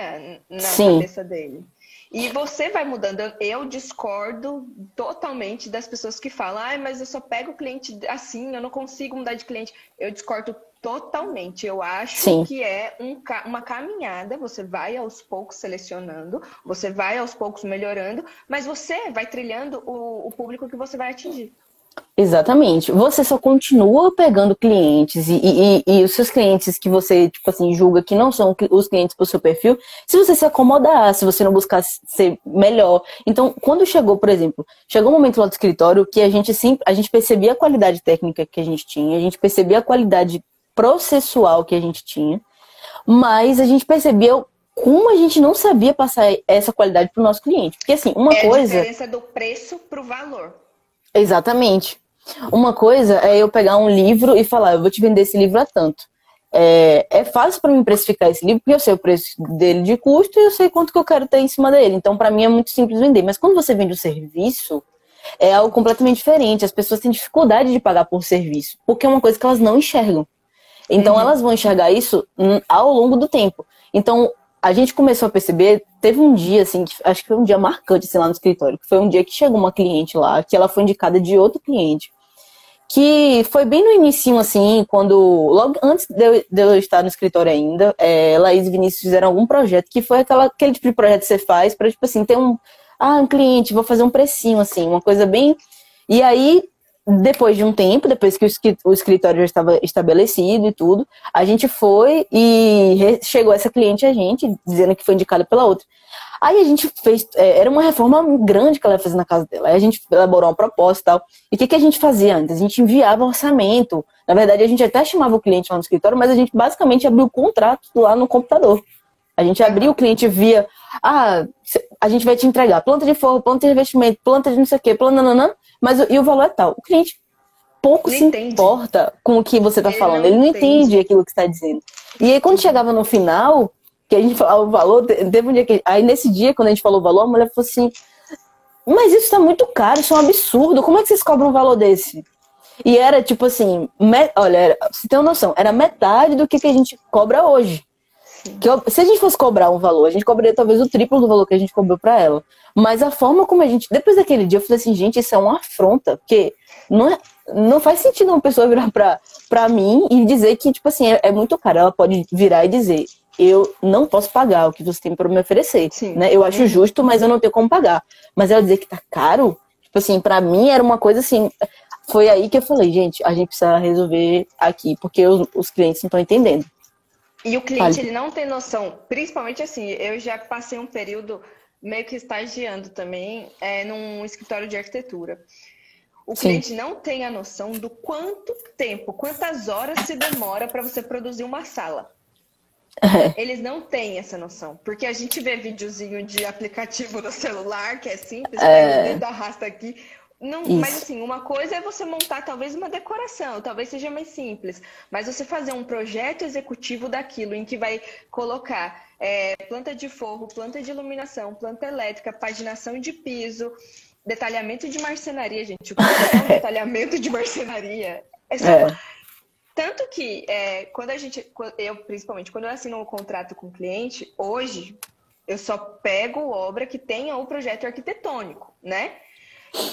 na, na cabeça dele. E você vai mudando. Eu discordo totalmente das pessoas que falam, ah, mas eu só pego o cliente assim, eu não consigo mudar de cliente. Eu discordo totalmente. Eu acho Sim. que é um, uma caminhada. Você vai aos poucos selecionando, você vai aos poucos melhorando, mas você vai trilhando o, o público que você vai atingir. Exatamente. Você só continua pegando clientes e, e, e, os seus clientes que você, tipo assim, julga que não são os clientes pro seu perfil, se você se acomodar, se você não buscar ser melhor. Então, quando chegou, por exemplo, chegou um momento lá do escritório que a gente sempre, a gente percebia a qualidade técnica que a gente tinha, a gente percebia a qualidade processual que a gente tinha, mas a gente percebeu como a gente não sabia passar essa qualidade pro nosso cliente. Porque assim, uma é coisa. A diferença do preço pro valor. Exatamente. Uma coisa é eu pegar um livro e falar, eu vou te vender esse livro a tanto. É, é fácil para mim precificar esse livro, porque eu sei o preço dele de custo e eu sei quanto que eu quero ter em cima dele. Então, para mim, é muito simples vender. Mas quando você vende um serviço, é algo completamente diferente. As pessoas têm dificuldade de pagar por serviço, porque é uma coisa que elas não enxergam. Então, uhum. elas vão enxergar isso ao longo do tempo. Então, a gente começou a perceber, teve um dia, assim, que acho que foi um dia marcante, assim, lá no escritório, que foi um dia que chegou uma cliente lá, que ela foi indicada de outro cliente que foi bem no início, assim, quando, logo antes de eu, de eu estar no escritório ainda, é, Laís e Vinícius fizeram algum projeto, que foi aquela, aquele tipo de projeto que você faz para, tipo assim, ter um, ah, um cliente, vou fazer um precinho, assim, uma coisa bem... E aí, depois de um tempo, depois que o escritório já estava estabelecido e tudo, a gente foi e chegou essa cliente a gente, dizendo que foi indicada pela outra. Aí a gente fez, é, era uma reforma grande que ela fazer na casa dela. Aí a gente elaborou uma proposta e tal. E o que, que a gente fazia antes? A gente enviava um orçamento. Na verdade, a gente até chamava o cliente lá no escritório, mas a gente basicamente abriu o contrato lá no computador. A gente abria, o cliente via, ah, a gente vai te entregar planta de forro, planta de investimento, planta de não sei o quê, planta, nananã, mas e o valor é tal. O cliente pouco se entende. importa com o que você está falando, ele não entende. entende aquilo que está dizendo. E aí, quando chegava no final, que a gente falava o valor, teve um dia que. Aí nesse dia, quando a gente falou o valor, a mulher falou assim: Mas isso tá muito caro, isso é um absurdo, como é que vocês cobram um valor desse? E era tipo assim, me, olha, era, você tem uma noção, era metade do que, que a gente cobra hoje. Que, se a gente fosse cobrar um valor, a gente cobraria talvez o triplo do valor que a gente cobrou para ela. Mas a forma como a gente. Depois daquele dia, eu falei assim, gente, isso é uma afronta. Porque não, é, não faz sentido uma pessoa virar pra, pra mim e dizer que, tipo assim, é, é muito caro. Ela pode virar e dizer, eu não posso pagar o que você tem para me oferecer. Sim. Né? Eu acho justo, mas eu não tenho como pagar. Mas ela dizer que tá caro, tipo assim, para mim era uma coisa assim. Foi aí que eu falei, gente, a gente precisa resolver aqui, porque os, os clientes não estão entendendo. E o cliente, Fale. ele não tem noção, principalmente assim, eu já passei um período meio que estagiando também é, num escritório de arquitetura. O Sim. cliente não tem a noção do quanto tempo, quantas horas se demora para você produzir uma sala. É. Eles não têm essa noção. Porque a gente vê videozinho de aplicativo no celular, que é simples, é. pega o arrasta aqui. Não, mas assim, uma coisa é você montar talvez uma decoração, talvez seja mais simples, mas você fazer um projeto executivo daquilo em que vai colocar é, planta de forro, planta de iluminação, planta elétrica, paginação de piso, detalhamento de marcenaria, gente. O que é um detalhamento de marcenaria? É só, é. Tanto que é, quando a gente, eu principalmente, quando eu assino um contrato com o cliente, hoje eu só pego obra que tenha o projeto arquitetônico, né?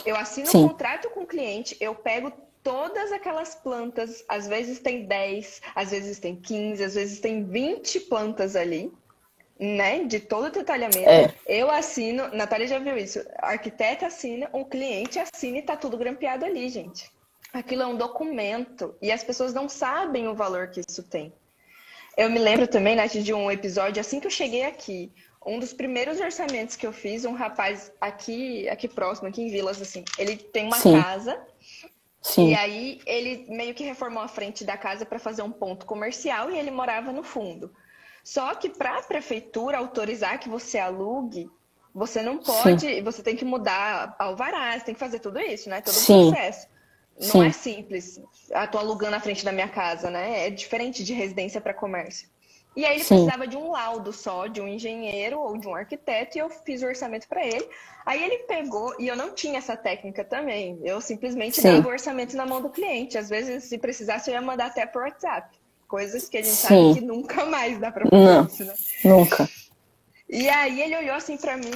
Eu assino Sim. um contrato com o cliente, eu pego todas aquelas plantas, às vezes tem 10, às vezes tem 15, às vezes tem 20 plantas ali, né? De todo o detalhamento. É. Eu assino, Natália já viu isso, a arquiteta assina, o cliente assina e tá tudo grampeado ali, gente aquilo é um documento e as pessoas não sabem o valor que isso tem. Eu me lembro também, Nath, de um episódio assim que eu cheguei aqui. Um dos primeiros orçamentos que eu fiz, um rapaz aqui, aqui próximo, aqui em Vilas, assim, ele tem uma Sim. casa. Sim. E aí ele meio que reformou a frente da casa para fazer um ponto comercial e ele morava no fundo. Só que para a prefeitura autorizar que você alugue, você não pode, Sim. você tem que mudar alvarás, tem que fazer tudo isso, né? Todo o processo. Não Sim. é simples. Ah, tô alugando a frente da minha casa, né? É diferente de residência para comércio. E aí ele Sim. precisava de um laudo só, de um engenheiro ou de um arquiteto, e eu fiz o orçamento para ele. Aí ele pegou, e eu não tinha essa técnica também. Eu simplesmente Sim. dava o orçamento na mão do cliente. Às vezes, se precisasse, eu ia mandar até por WhatsApp. Coisas que a gente Sim. sabe que nunca mais dá para fazer isso, né? Nunca. E aí ele olhou assim para mim,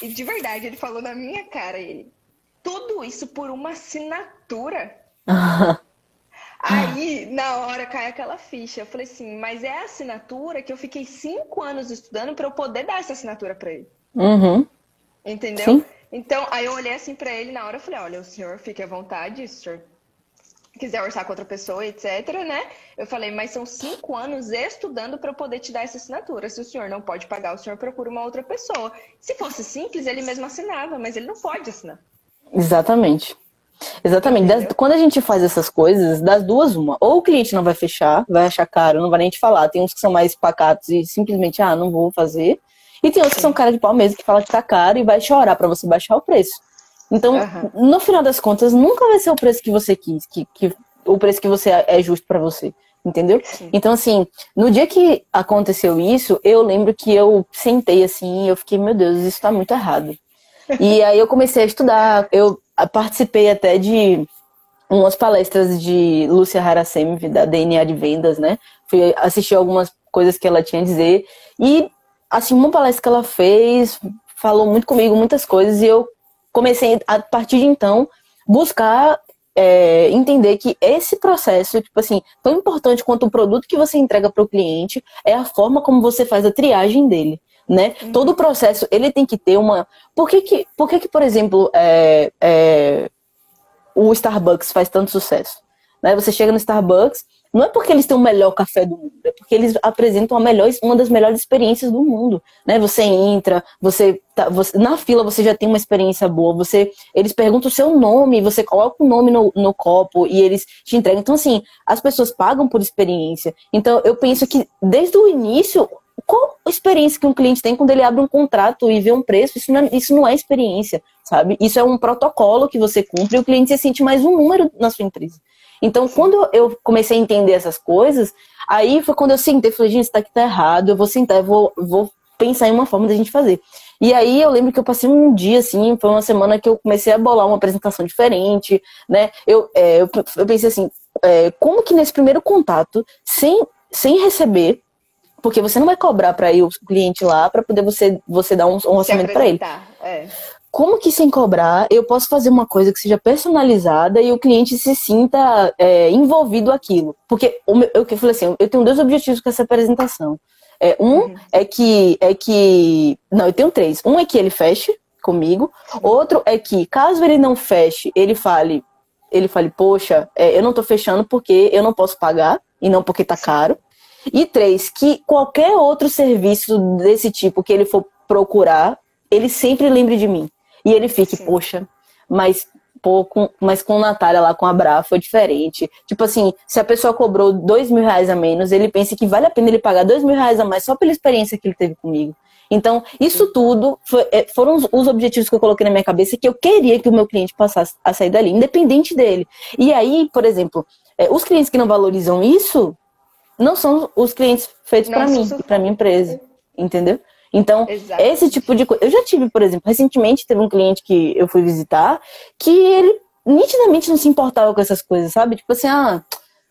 E de verdade, ele falou na minha cara, ele. Tudo isso por uma assinatura? Aí, na hora, cai aquela ficha. Eu falei assim, mas é a assinatura que eu fiquei cinco anos estudando para eu poder dar essa assinatura para ele. Uhum. Entendeu? Sim. Então, aí eu olhei assim para ele na hora, eu falei, olha, o senhor fique à vontade, se o senhor quiser orçar com outra pessoa, etc, né? Eu falei, mas são cinco anos estudando para eu poder te dar essa assinatura. Se o senhor não pode pagar, o senhor procura uma outra pessoa. Se fosse simples, ele mesmo assinava, mas ele não pode assinar. Exatamente. Exatamente. Das, quando a gente faz essas coisas, das duas, uma. Ou o cliente não vai fechar, vai achar caro, não vai nem te falar. Tem uns que são mais pacatos e simplesmente, ah, não vou fazer. E tem outros que são cara de pau mesmo, que fala que tá caro e vai chorar para você baixar o preço. Então, uhum. no final das contas, nunca vai ser o preço que você quis, que, que o preço que você é justo para você. Entendeu? Sim. Então, assim, no dia que aconteceu isso, eu lembro que eu sentei assim e eu fiquei, meu Deus, isso tá muito errado. e aí eu comecei a estudar, eu participei até de umas palestras de Lúcia Haracemi, da DNA de Vendas, né? Fui assistir algumas coisas que ela tinha a dizer. E, assim, uma palestra que ela fez falou muito comigo, muitas coisas, e eu comecei, a partir de então, buscar é, entender que esse processo, tipo assim, tão importante quanto o produto que você entrega para o cliente, é a forma como você faz a triagem dele né? Uhum. Todo o processo, ele tem que ter uma... Por que que, por, que que, por exemplo, é, é, o Starbucks faz tanto sucesso? Né? Você chega no Starbucks, não é porque eles têm o melhor café do mundo, é porque eles apresentam a melhor, uma das melhores experiências do mundo, né? Você entra, você, tá, você na fila você já tem uma experiência boa, você eles perguntam o seu nome, você coloca o nome no, no copo e eles te entregam. Então assim, as pessoas pagam por experiência. Então eu penso que desde o início qual a experiência que um cliente tem quando ele abre um contrato e vê um preço? Isso não é, isso não é experiência, sabe? Isso é um protocolo que você cumpre e o cliente se sente mais um número na sua empresa. Então, quando eu comecei a entender essas coisas, aí foi quando eu sentei e falei, gente, isso daqui tá errado, eu vou sentar, eu vou, vou pensar em uma forma da gente fazer. E aí eu lembro que eu passei um dia, assim, foi uma semana que eu comecei a bolar uma apresentação diferente, né? Eu, é, eu, eu, pensei assim, é, como que nesse primeiro contato, sem, sem receber, porque você não vai cobrar para ir o cliente lá para poder você, você dar um, um orçamento para ele. É. Como que sem cobrar eu posso fazer uma coisa que seja personalizada e o cliente se sinta é, envolvido aquilo? Porque meu, eu, eu falei assim, eu tenho dois objetivos com essa apresentação. É, um uhum. é que é que não, eu tenho três. Um é que ele feche comigo. Outro é que caso ele não feche, ele fale ele fale, poxa, é, eu não tô fechando porque eu não posso pagar e não porque tá caro. E três, que qualquer outro serviço desse tipo que ele for procurar, ele sempre lembre de mim. E ele fique, Sim. poxa, mas pô, com, mas com Natália lá, com a Bra, foi diferente. Tipo assim, se a pessoa cobrou dois mil reais a menos, ele pensa que vale a pena ele pagar dois mil reais a mais só pela experiência que ele teve comigo. Então, isso tudo foi, é, foram os, os, objetivos que eu coloquei na minha cabeça que eu queria que o meu cliente passasse a sair dali, independente dele. E aí, por exemplo, é, os clientes que não valorizam isso, não são os clientes feitos para mim, para minha empresa, entendeu? Então, Exato. esse tipo de coisa. Eu já tive, por exemplo, recentemente teve um cliente que eu fui visitar que ele nitidamente não se importava com essas coisas, sabe? Tipo assim, ah,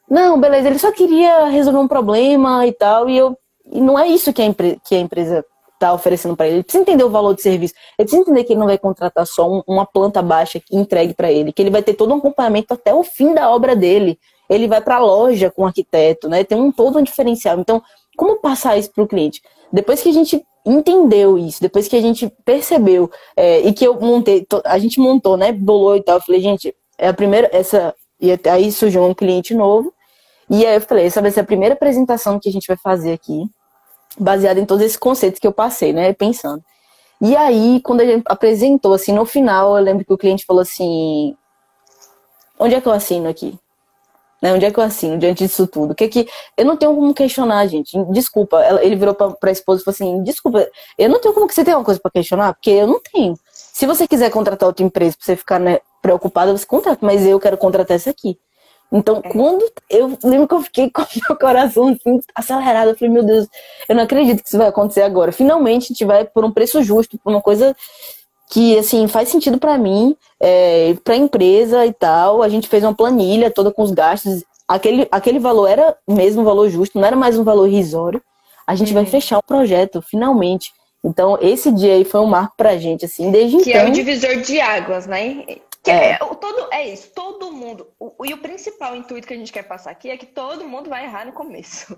não, beleza, ele só queria resolver um problema e tal, e eu. E não é isso que a, empre... que a empresa está oferecendo para ele. Ele precisa entender o valor do serviço. Ele precisa entender que ele não vai contratar só um, uma planta baixa que entregue para ele, que ele vai ter todo um acompanhamento até o fim da obra dele ele vai para a loja com o arquiteto, né? Tem um todo um diferencial. Então, como passar isso para o cliente? Depois que a gente entendeu isso, depois que a gente percebeu é, e que eu montei, a gente montou, né? Bolou e tal, eu falei, gente, é a primeira, essa, e aí surgiu um cliente novo, e aí eu falei, essa vai ser a primeira apresentação que a gente vai fazer aqui, baseada em todos esses conceitos que eu passei, né? Pensando. E aí, quando a gente apresentou, assim, no final, eu lembro que o cliente falou assim: onde é que eu assino aqui? Né? Onde é que eu assino diante disso tudo? Que que eu não tenho como questionar, gente. Desculpa. Ele virou pra, pra esposa e falou assim: desculpa, eu não tenho como que você tem uma coisa para questionar, porque eu não tenho. Se você quiser contratar outra empresa pra você ficar né, preocupada, você contrata, mas eu quero contratar essa aqui. Então, é. quando eu lembro que eu fiquei com o meu coração assim, acelerado, eu falei, meu Deus, eu não acredito que isso vai acontecer agora. Finalmente a gente vai por um preço justo, por uma coisa que assim faz sentido para mim, é, para a empresa e tal. A gente fez uma planilha toda com os gastos. Aquele, aquele valor era mesmo um valor justo, não era mais um valor irrisório. A gente vai uhum. fechar o projeto, finalmente. Então, esse dia aí foi um marco pra gente, assim, desde que então... Que é o divisor de águas, né? Que é. é. todo, é isso, todo mundo. O, e o principal intuito que a gente quer passar aqui é que todo mundo vai errar no começo.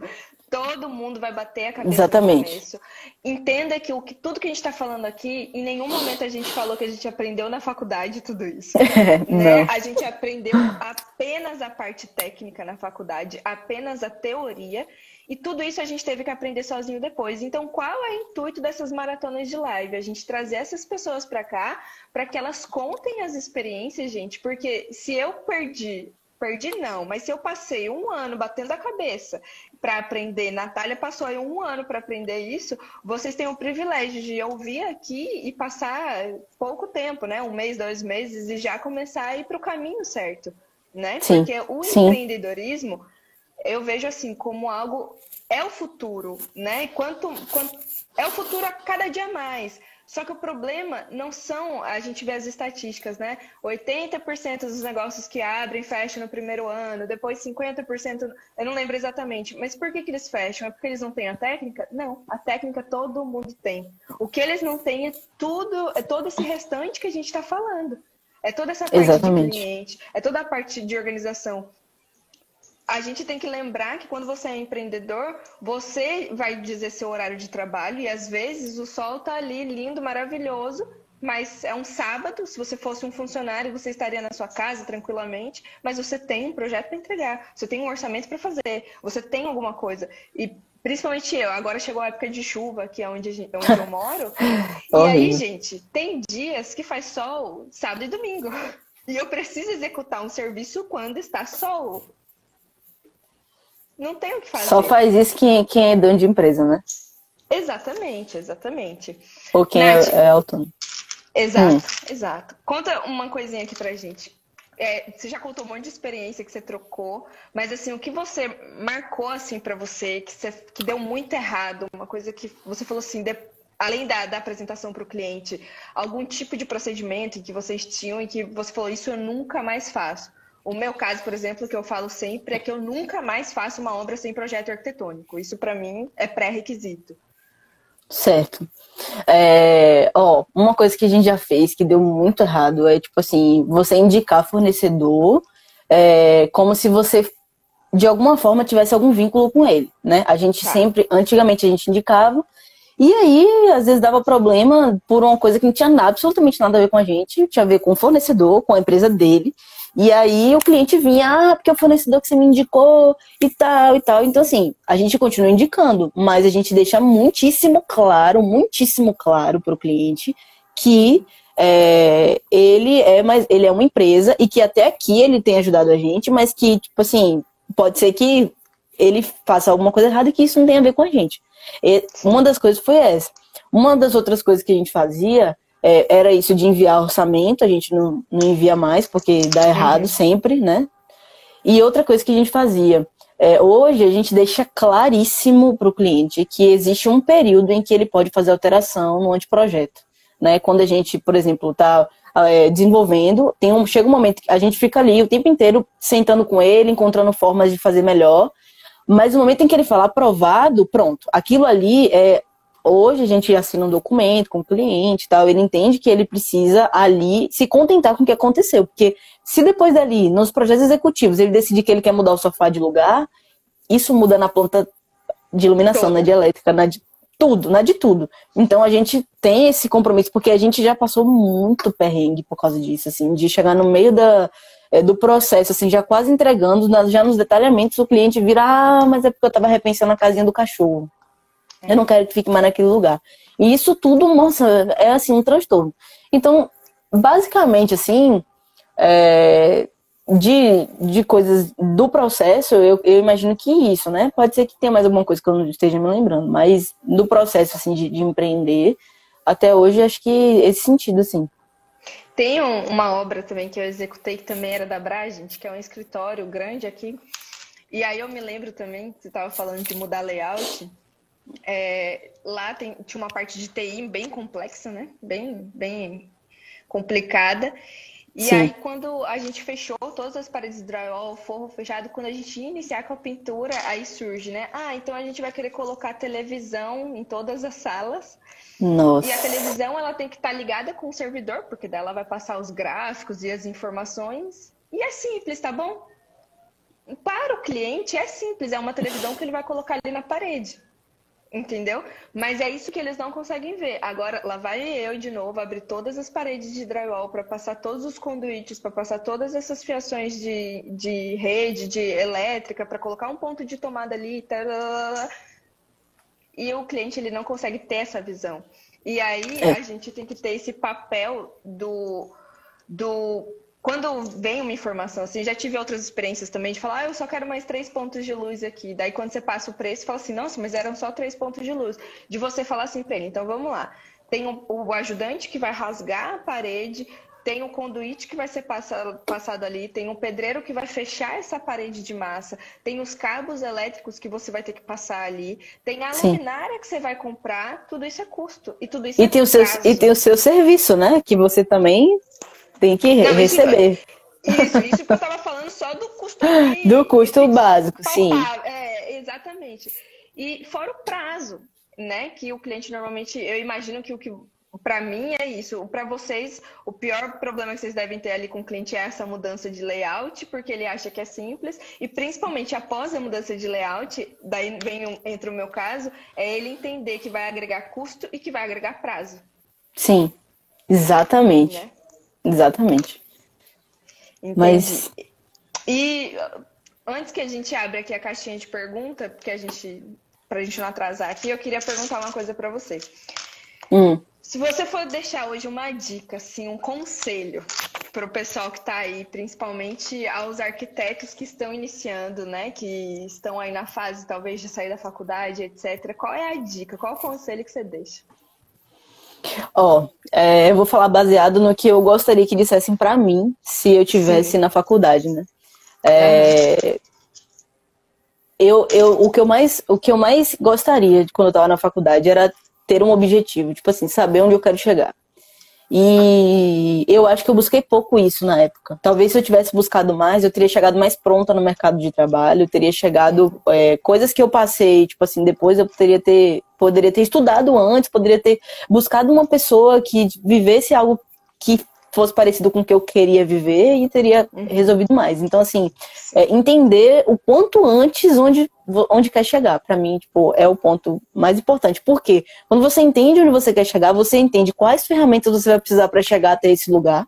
Todo mundo vai bater a cabeça Exatamente. no começo. Entenda que, o, que tudo que a gente está falando aqui, em nenhum momento a gente falou que a gente aprendeu na faculdade tudo isso. né? A gente aprendeu apenas a parte técnica na faculdade, apenas a teoria. E tudo isso a gente teve que aprender sozinho depois. Então, qual é o intuito dessas maratonas de live? A gente trazer essas pessoas para cá para que elas contem as experiências, gente. Porque se eu perdi, perdi não, mas se eu passei um ano batendo a cabeça para aprender, Natália passou aí um ano para aprender isso, vocês têm o privilégio de ouvir aqui e passar pouco tempo, né? Um mês, dois meses, e já começar a ir para o caminho certo. Né? Sim, Porque o sim. empreendedorismo eu vejo assim como algo é o futuro, né? Quanto, quanto é o futuro a cada dia mais. Só que o problema não são, a gente vê as estatísticas, né? 80% dos negócios que abrem fecham no primeiro ano, depois 50%, eu não lembro exatamente. Mas por que, que eles fecham? É porque eles não têm a técnica? Não, a técnica todo mundo tem. O que eles não têm é tudo, é todo esse restante que a gente está falando. É toda essa parte Exatamente. de cliente, é toda a parte de organização a gente tem que lembrar que quando você é empreendedor, você vai dizer seu horário de trabalho e às vezes o sol tá ali lindo, maravilhoso, mas é um sábado. Se você fosse um funcionário, você estaria na sua casa tranquilamente, mas você tem um projeto para entregar, você tem um orçamento para fazer, você tem alguma coisa. E principalmente eu, agora chegou a época de chuva, que é onde, gente, onde eu moro. e aí, gente, tem dias que faz sol sábado e domingo. E eu preciso executar um serviço quando está sol. Não tem o que fazer. Só faz isso quem, quem é dono de empresa, né? Exatamente, exatamente. Ou quem Nath, é, é autônomo. Exato, hum. exato. Conta uma coisinha aqui pra gente. É, você já contou um monte de experiência que você trocou, mas assim, o que você marcou assim para você, que, você, que deu muito errado, uma coisa que você falou assim, de, além da, da apresentação para o cliente, algum tipo de procedimento que vocês tinham e que você falou, isso eu nunca mais faço. O meu caso, por exemplo, que eu falo sempre é que eu nunca mais faço uma obra sem projeto arquitetônico. Isso para mim é pré-requisito. Certo. É, ó, uma coisa que a gente já fez que deu muito errado é tipo assim, você indicar fornecedor é, como se você de alguma forma tivesse algum vínculo com ele, né? A gente tá. sempre, antigamente a gente indicava e aí, às vezes dava problema por uma coisa que não tinha nada, absolutamente nada a ver com a gente, tinha a ver com o fornecedor, com a empresa dele. E aí o cliente vinha, ah, porque o fornecedor que você me indicou e tal e tal. Então, assim, a gente continua indicando, mas a gente deixa muitíssimo claro, muitíssimo claro para o cliente que é, ele é mais, ele é uma empresa e que até aqui ele tem ajudado a gente, mas que, tipo assim, pode ser que ele faça alguma coisa errada e que isso não tenha a ver com a gente. E uma das coisas foi essa. Uma das outras coisas que a gente fazia é, era isso de enviar orçamento, a gente não, não envia mais, porque dá errado uhum. sempre, né? E outra coisa que a gente fazia, é, hoje a gente deixa claríssimo para o cliente que existe um período em que ele pode fazer alteração no anteprojeto. Né? Quando a gente, por exemplo, está é, desenvolvendo, tem um, chega um momento que a gente fica ali o tempo inteiro sentando com ele, encontrando formas de fazer melhor, mas no momento em que ele falar aprovado, pronto, aquilo ali é Hoje a gente assina um documento com o cliente e tal, ele entende que ele precisa ali se contentar com o que aconteceu. Porque se depois dali, nos projetos executivos, ele decidir que ele quer mudar o sofá de lugar, isso muda na planta de iluminação, na de elétrica, na de tudo, na de tudo. Então a gente tem esse compromisso, porque a gente já passou muito perrengue por causa disso, assim, de chegar no meio da, é, do processo, assim, já quase entregando, já nos detalhamentos, o cliente vira, ah, mas é porque eu tava repensando a casinha do cachorro. Eu não quero que fique mais naquele lugar. E isso tudo, nossa, é assim, um transtorno. Então, basicamente, assim, é, de, de coisas do processo, eu, eu imagino que isso, né? Pode ser que tenha mais alguma coisa que eu não esteja me lembrando, mas do processo, assim, de, de empreender, até hoje, acho que esse sentido, assim. Tem um, uma obra também que eu executei, que também era da Bragent, que é um escritório grande aqui. E aí eu me lembro também, você estava falando de mudar layout, é, lá tem, tinha uma parte de TI bem complexa, né? Bem, bem complicada. E Sim. aí, quando a gente fechou todas as paredes de drywall, forro fechado, quando a gente ia iniciar com a pintura, aí surge, né? Ah, então a gente vai querer colocar televisão em todas as salas. Nossa. E a televisão, ela tem que estar tá ligada com o servidor, porque dela vai passar os gráficos e as informações. E é simples, tá bom? Para o cliente é simples, é uma televisão que ele vai colocar ali na parede. Entendeu? Mas é isso que eles não conseguem ver. Agora, lá vai eu de novo abrir todas as paredes de drywall para passar todos os conduítes, para passar todas essas fiações de, de rede, de elétrica, para colocar um ponto de tomada ali. E o cliente ele não consegue ter essa visão. E aí é. a gente tem que ter esse papel do, do quando vem uma informação assim, já tive outras experiências também de falar, ah, eu só quero mais três pontos de luz aqui. Daí quando você passa o preço, fala assim, nossa, mas eram só três pontos de luz. De você falar assim para ele, então vamos lá. Tem o, o, ajudante que vai rasgar a parede, tem o conduíte que vai ser passado, passado ali, tem o pedreiro que vai fechar essa parede de massa, tem os cabos elétricos que você vai ter que passar ali, tem a Sim. luminária que você vai comprar, tudo isso é custo. E tudo isso e é tem o seu E tem o seu serviço, né? Que você também tem que Não, receber. Isso, isso que eu estava falando só do custo. do custo básico, sim. É, exatamente. E fora o prazo, né? Que o cliente normalmente, eu imagino que o que para mim é isso. Para vocês, o pior problema que vocês devem ter ali com o cliente é essa mudança de layout, porque ele acha que é simples. E principalmente após a mudança de layout, daí vem entre o meu caso, é ele entender que vai agregar custo e que vai agregar prazo. Sim, exatamente. Né? Exatamente. Entendi. Mas. E antes que a gente abra aqui a caixinha de pergunta, porque a gente. Pra gente não atrasar aqui, eu queria perguntar uma coisa para vocês. Hum. Se você for deixar hoje uma dica, assim, um conselho para o pessoal que está aí, principalmente aos arquitetos que estão iniciando, né, que estão aí na fase talvez de sair da faculdade, etc. Qual é a dica? Qual o conselho que você deixa? Ó, é, eu vou falar baseado no que eu gostaria que dissessem para mim se eu tivesse Sim. na faculdade, né? É, eu, eu, o, que eu mais, o que eu mais gostaria de quando eu tava na faculdade era ter um objetivo, tipo assim, saber onde eu quero chegar. E eu acho que eu busquei pouco isso na época. Talvez se eu tivesse buscado mais, eu teria chegado mais pronta no mercado de trabalho, eu teria chegado é, coisas que eu passei, tipo assim, depois eu poderia ter, poderia ter estudado antes, poderia ter buscado uma pessoa que vivesse algo que fosse parecido com o que eu queria viver e teria uhum. resolvido mais. Então, assim, é, entender o quanto antes onde, onde quer chegar, para mim, tipo, é o ponto mais importante. Porque quando você entende onde você quer chegar, você entende quais ferramentas você vai precisar para chegar até esse lugar.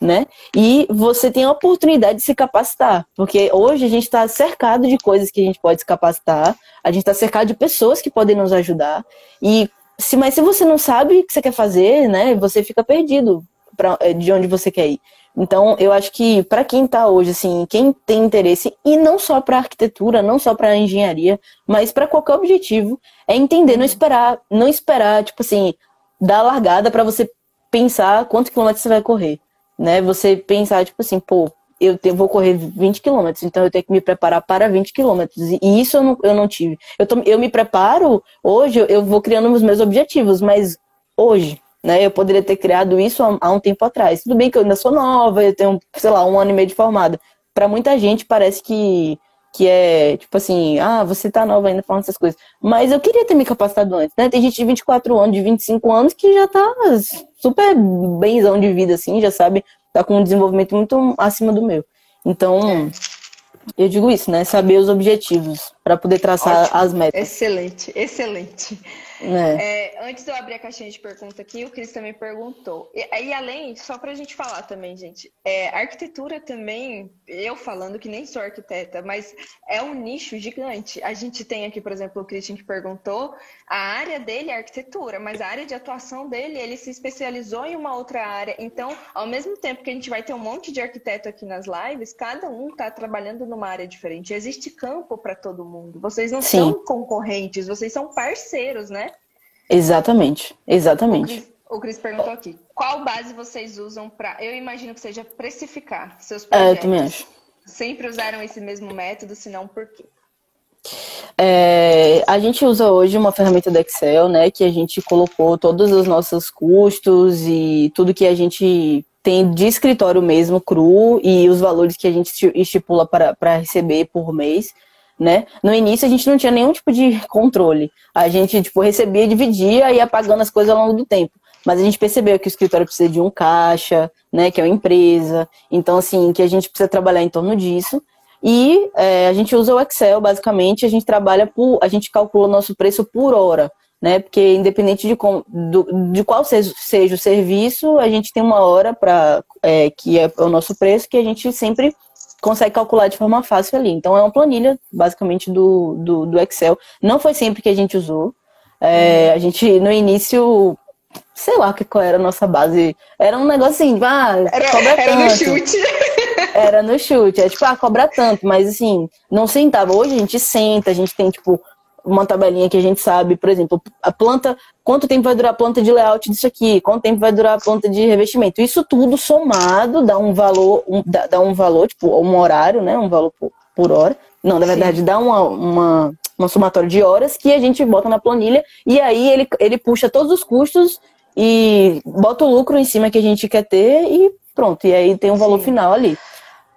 Né? E você tem a oportunidade de se capacitar, porque hoje a gente está cercado de coisas que a gente pode se capacitar, a gente está cercado de pessoas que podem nos ajudar, e se, mas se você não sabe o que você quer fazer, né, você fica perdido pra, é, de onde você quer ir. Então, eu acho que para quem está hoje, assim, quem tem interesse, e não só para arquitetura, não só para engenharia, mas para qualquer objetivo, é entender, não esperar, não esperar, tipo assim, dar a largada para você pensar quantos quilômetros você vai correr, né? Você pensar, tipo assim, pô, eu te, vou correr 20 quilômetros, então eu tenho que me preparar para 20 quilômetros. E isso eu não, eu não tive. Eu, tô, eu me preparo, hoje eu, eu vou criando os meus objetivos, mas hoje, né? Eu poderia ter criado isso há um tempo atrás. Tudo bem que eu ainda sou nova, eu tenho, sei lá, um ano e meio de formada. Para muita gente parece que, que é tipo assim, ah, você tá nova ainda falando essas coisas. Mas eu queria ter me capacitado antes, né? Tem gente de 24 anos, de 25 anos que já tá super benzão de vida, assim, já sabe, tá com um desenvolvimento muito acima do meu. Então, eu digo isso, né? Saber os objetivos para poder traçar Ótimo. as metas. Excelente, excelente. É. É, antes de eu abrir a caixinha de pergunta aqui, o Cris também perguntou. E, e além, só para a gente falar também, gente, é, arquitetura também, eu falando que nem sou arquiteta, mas é um nicho gigante. A gente tem aqui, por exemplo, o Christian que perguntou, a área dele é arquitetura, mas a área de atuação dele, ele se especializou em uma outra área. Então, ao mesmo tempo que a gente vai ter um monte de arquiteto aqui nas lives, cada um está trabalhando numa área diferente. Existe campo para todo mundo. Vocês não Sim. são concorrentes, vocês são parceiros, né? Exatamente, exatamente. O Cris, perguntou aqui, qual base vocês usam para, eu imagino que seja precificar seus projetos? É, eu também acho. Sempre usaram esse mesmo método, se não por quê? É, a gente usa hoje uma ferramenta do Excel, né, que a gente colocou todos os nossos custos e tudo que a gente tem de escritório mesmo, cru, e os valores que a gente estipula para receber por mês, né? No início a gente não tinha nenhum tipo de controle. A gente, tipo, recebia, dividia e ia pagando as coisas ao longo do tempo. Mas a gente percebeu que o escritório precisa de um caixa, né? Que é uma empresa. Então, assim, que a gente precisa trabalhar em torno disso. E é, a gente usa o Excel, basicamente, a gente trabalha por. A gente calcula o nosso preço por hora né? Porque independente de, com, do, de qual seja, seja, o serviço, a gente tem uma hora para é, que é o nosso preço que a gente sempre consegue calcular de forma fácil ali. Então é uma planilha basicamente do, do, do Excel. Não foi sempre que a gente usou. É, a gente no início sei lá que qual era a nossa base. Era um negócio assim, ah, era, cobra era tanto. no chute. Era no chute, é tipo, ah, cobra tanto, mas assim, não sentava. Hoje a gente senta, a gente tem, tipo, uma tabelinha que a gente sabe, por exemplo, a planta, quanto tempo vai durar a planta de layout disso aqui, quanto tempo vai durar a planta de revestimento. Isso tudo somado dá um valor, um, dá, dá, um valor, tipo, um horário, né? Um valor por, por hora. Não, na verdade, Sim. dá uma, uma, uma somatória de horas que a gente bota na planilha e aí ele, ele puxa todos os custos e bota o lucro em cima que a gente quer ter e pronto. E aí tem um valor Sim. final ali.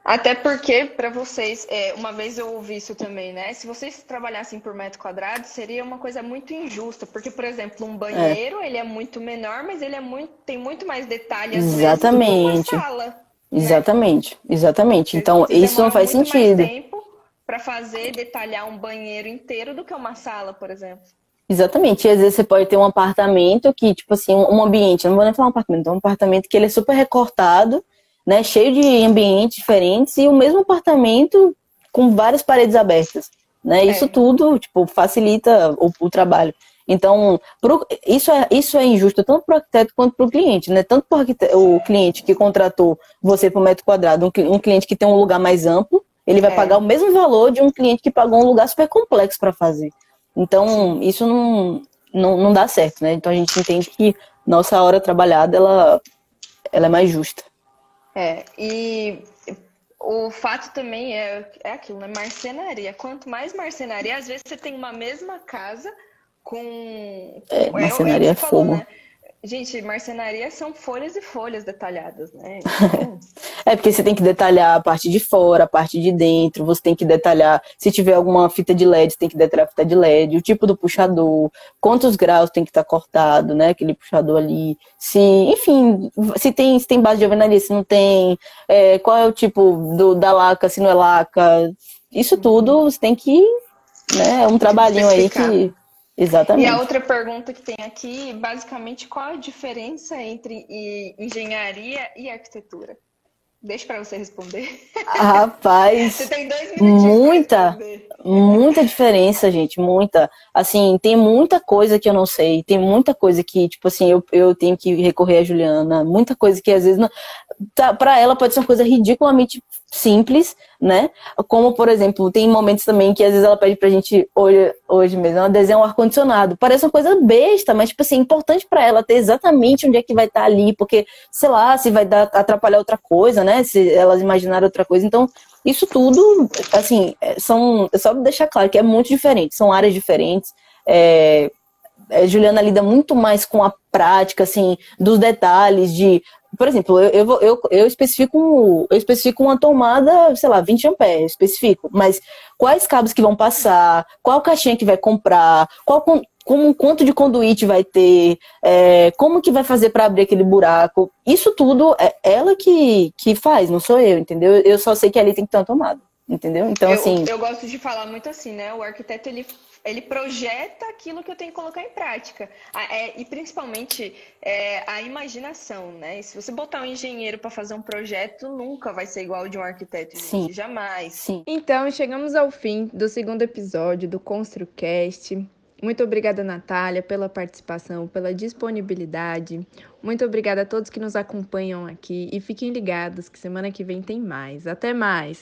Até porque, para vocês, é, uma vez eu ouvi isso também, né? Se vocês trabalhassem por metro quadrado, seria uma coisa muito injusta. Porque, por exemplo, um banheiro, é. ele é muito menor, mas ele é muito, tem muito mais detalhes Exatamente. uma sala. Exatamente, né? exatamente. Então, isso não faz muito sentido. Mais tempo para fazer, detalhar um banheiro inteiro do que uma sala, por exemplo. Exatamente. E às vezes você pode ter um apartamento que, tipo assim, um ambiente, não vou nem falar um apartamento, um apartamento que ele é super recortado né, cheio de ambientes diferentes e o mesmo apartamento com várias paredes abertas, né? É. Isso tudo, tipo, facilita o, o trabalho. Então, pro, isso, é, isso é injusto tanto para o arquiteto quanto para o cliente, né? Tanto para o cliente que contratou você por metro quadrado, um, um, cliente que tem um lugar mais amplo, ele vai é. pagar o mesmo valor de um cliente que pagou um lugar super complexo para fazer. Então, isso não, não, não dá certo, né? Então, a gente entende que nossa hora trabalhada, ela, ela é mais justa. É, e o fato também é, é aquilo, né? Marcenaria. Quanto mais marcenaria, às vezes você tem uma mesma casa com. É, é marcenaria é, fogo. Né? Gente, marcenaria são folhas e folhas detalhadas, né? Então... é porque você tem que detalhar a parte de fora, a parte de dentro, você tem que detalhar, se tiver alguma fita de LED, você tem que detalhar a fita de LED, o tipo do puxador, quantos graus tem que estar tá cortado, né? Aquele puxador ali. Se, enfim, se tem, se tem base de alvenaria, se não tem, é, qual é o tipo do, da laca, se não é laca. Isso tudo você tem que. Né, é um trabalhinho aí que Exatamente. E a outra pergunta que tem aqui, basicamente, qual a diferença entre engenharia e arquitetura? Deixa para você responder. Rapaz, você tem dois minutos. Muita, muita diferença, gente, muita. Assim, tem muita coisa que eu não sei, tem muita coisa que, tipo assim, eu, eu tenho que recorrer a Juliana, muita coisa que às vezes não. Tá, para ela pode ser uma coisa ridiculamente simples, né? Como, por exemplo, tem momentos também que às vezes ela pede pra gente, hoje, hoje mesmo, ela desenha um ar-condicionado. Parece uma coisa besta, mas, tipo assim, é importante para ela ter exatamente onde é que vai estar tá ali, porque, sei lá, se vai dar, atrapalhar outra coisa, né? Se elas imaginarem outra coisa. Então, isso tudo, assim, é, são. É só deixar claro que é muito diferente, são áreas diferentes. É, é, Juliana lida muito mais com a prática, assim, dos detalhes de por exemplo, eu, eu, eu, eu, especifico, eu especifico uma tomada, sei lá, 20 amperes, especifico, mas quais cabos que vão passar, qual caixinha que vai comprar, qual como quanto de conduíte vai ter, é, como que vai fazer para abrir aquele buraco, isso tudo é ela que, que faz, não sou eu, entendeu? Eu só sei que ali tem que ter uma tomada, entendeu? Então, eu, assim... Eu gosto de falar muito assim, né? O arquiteto, ele ele projeta aquilo que eu tenho que colocar em prática. É, e principalmente é, a imaginação, né? E se você botar um engenheiro para fazer um projeto, nunca vai ser igual de um arquiteto. Sim. Gente, jamais. Sim. Então, chegamos ao fim do segundo episódio do ConstruCast. Muito obrigada, Natália, pela participação, pela disponibilidade. Muito obrigada a todos que nos acompanham aqui e fiquem ligados que semana que vem tem mais. Até mais!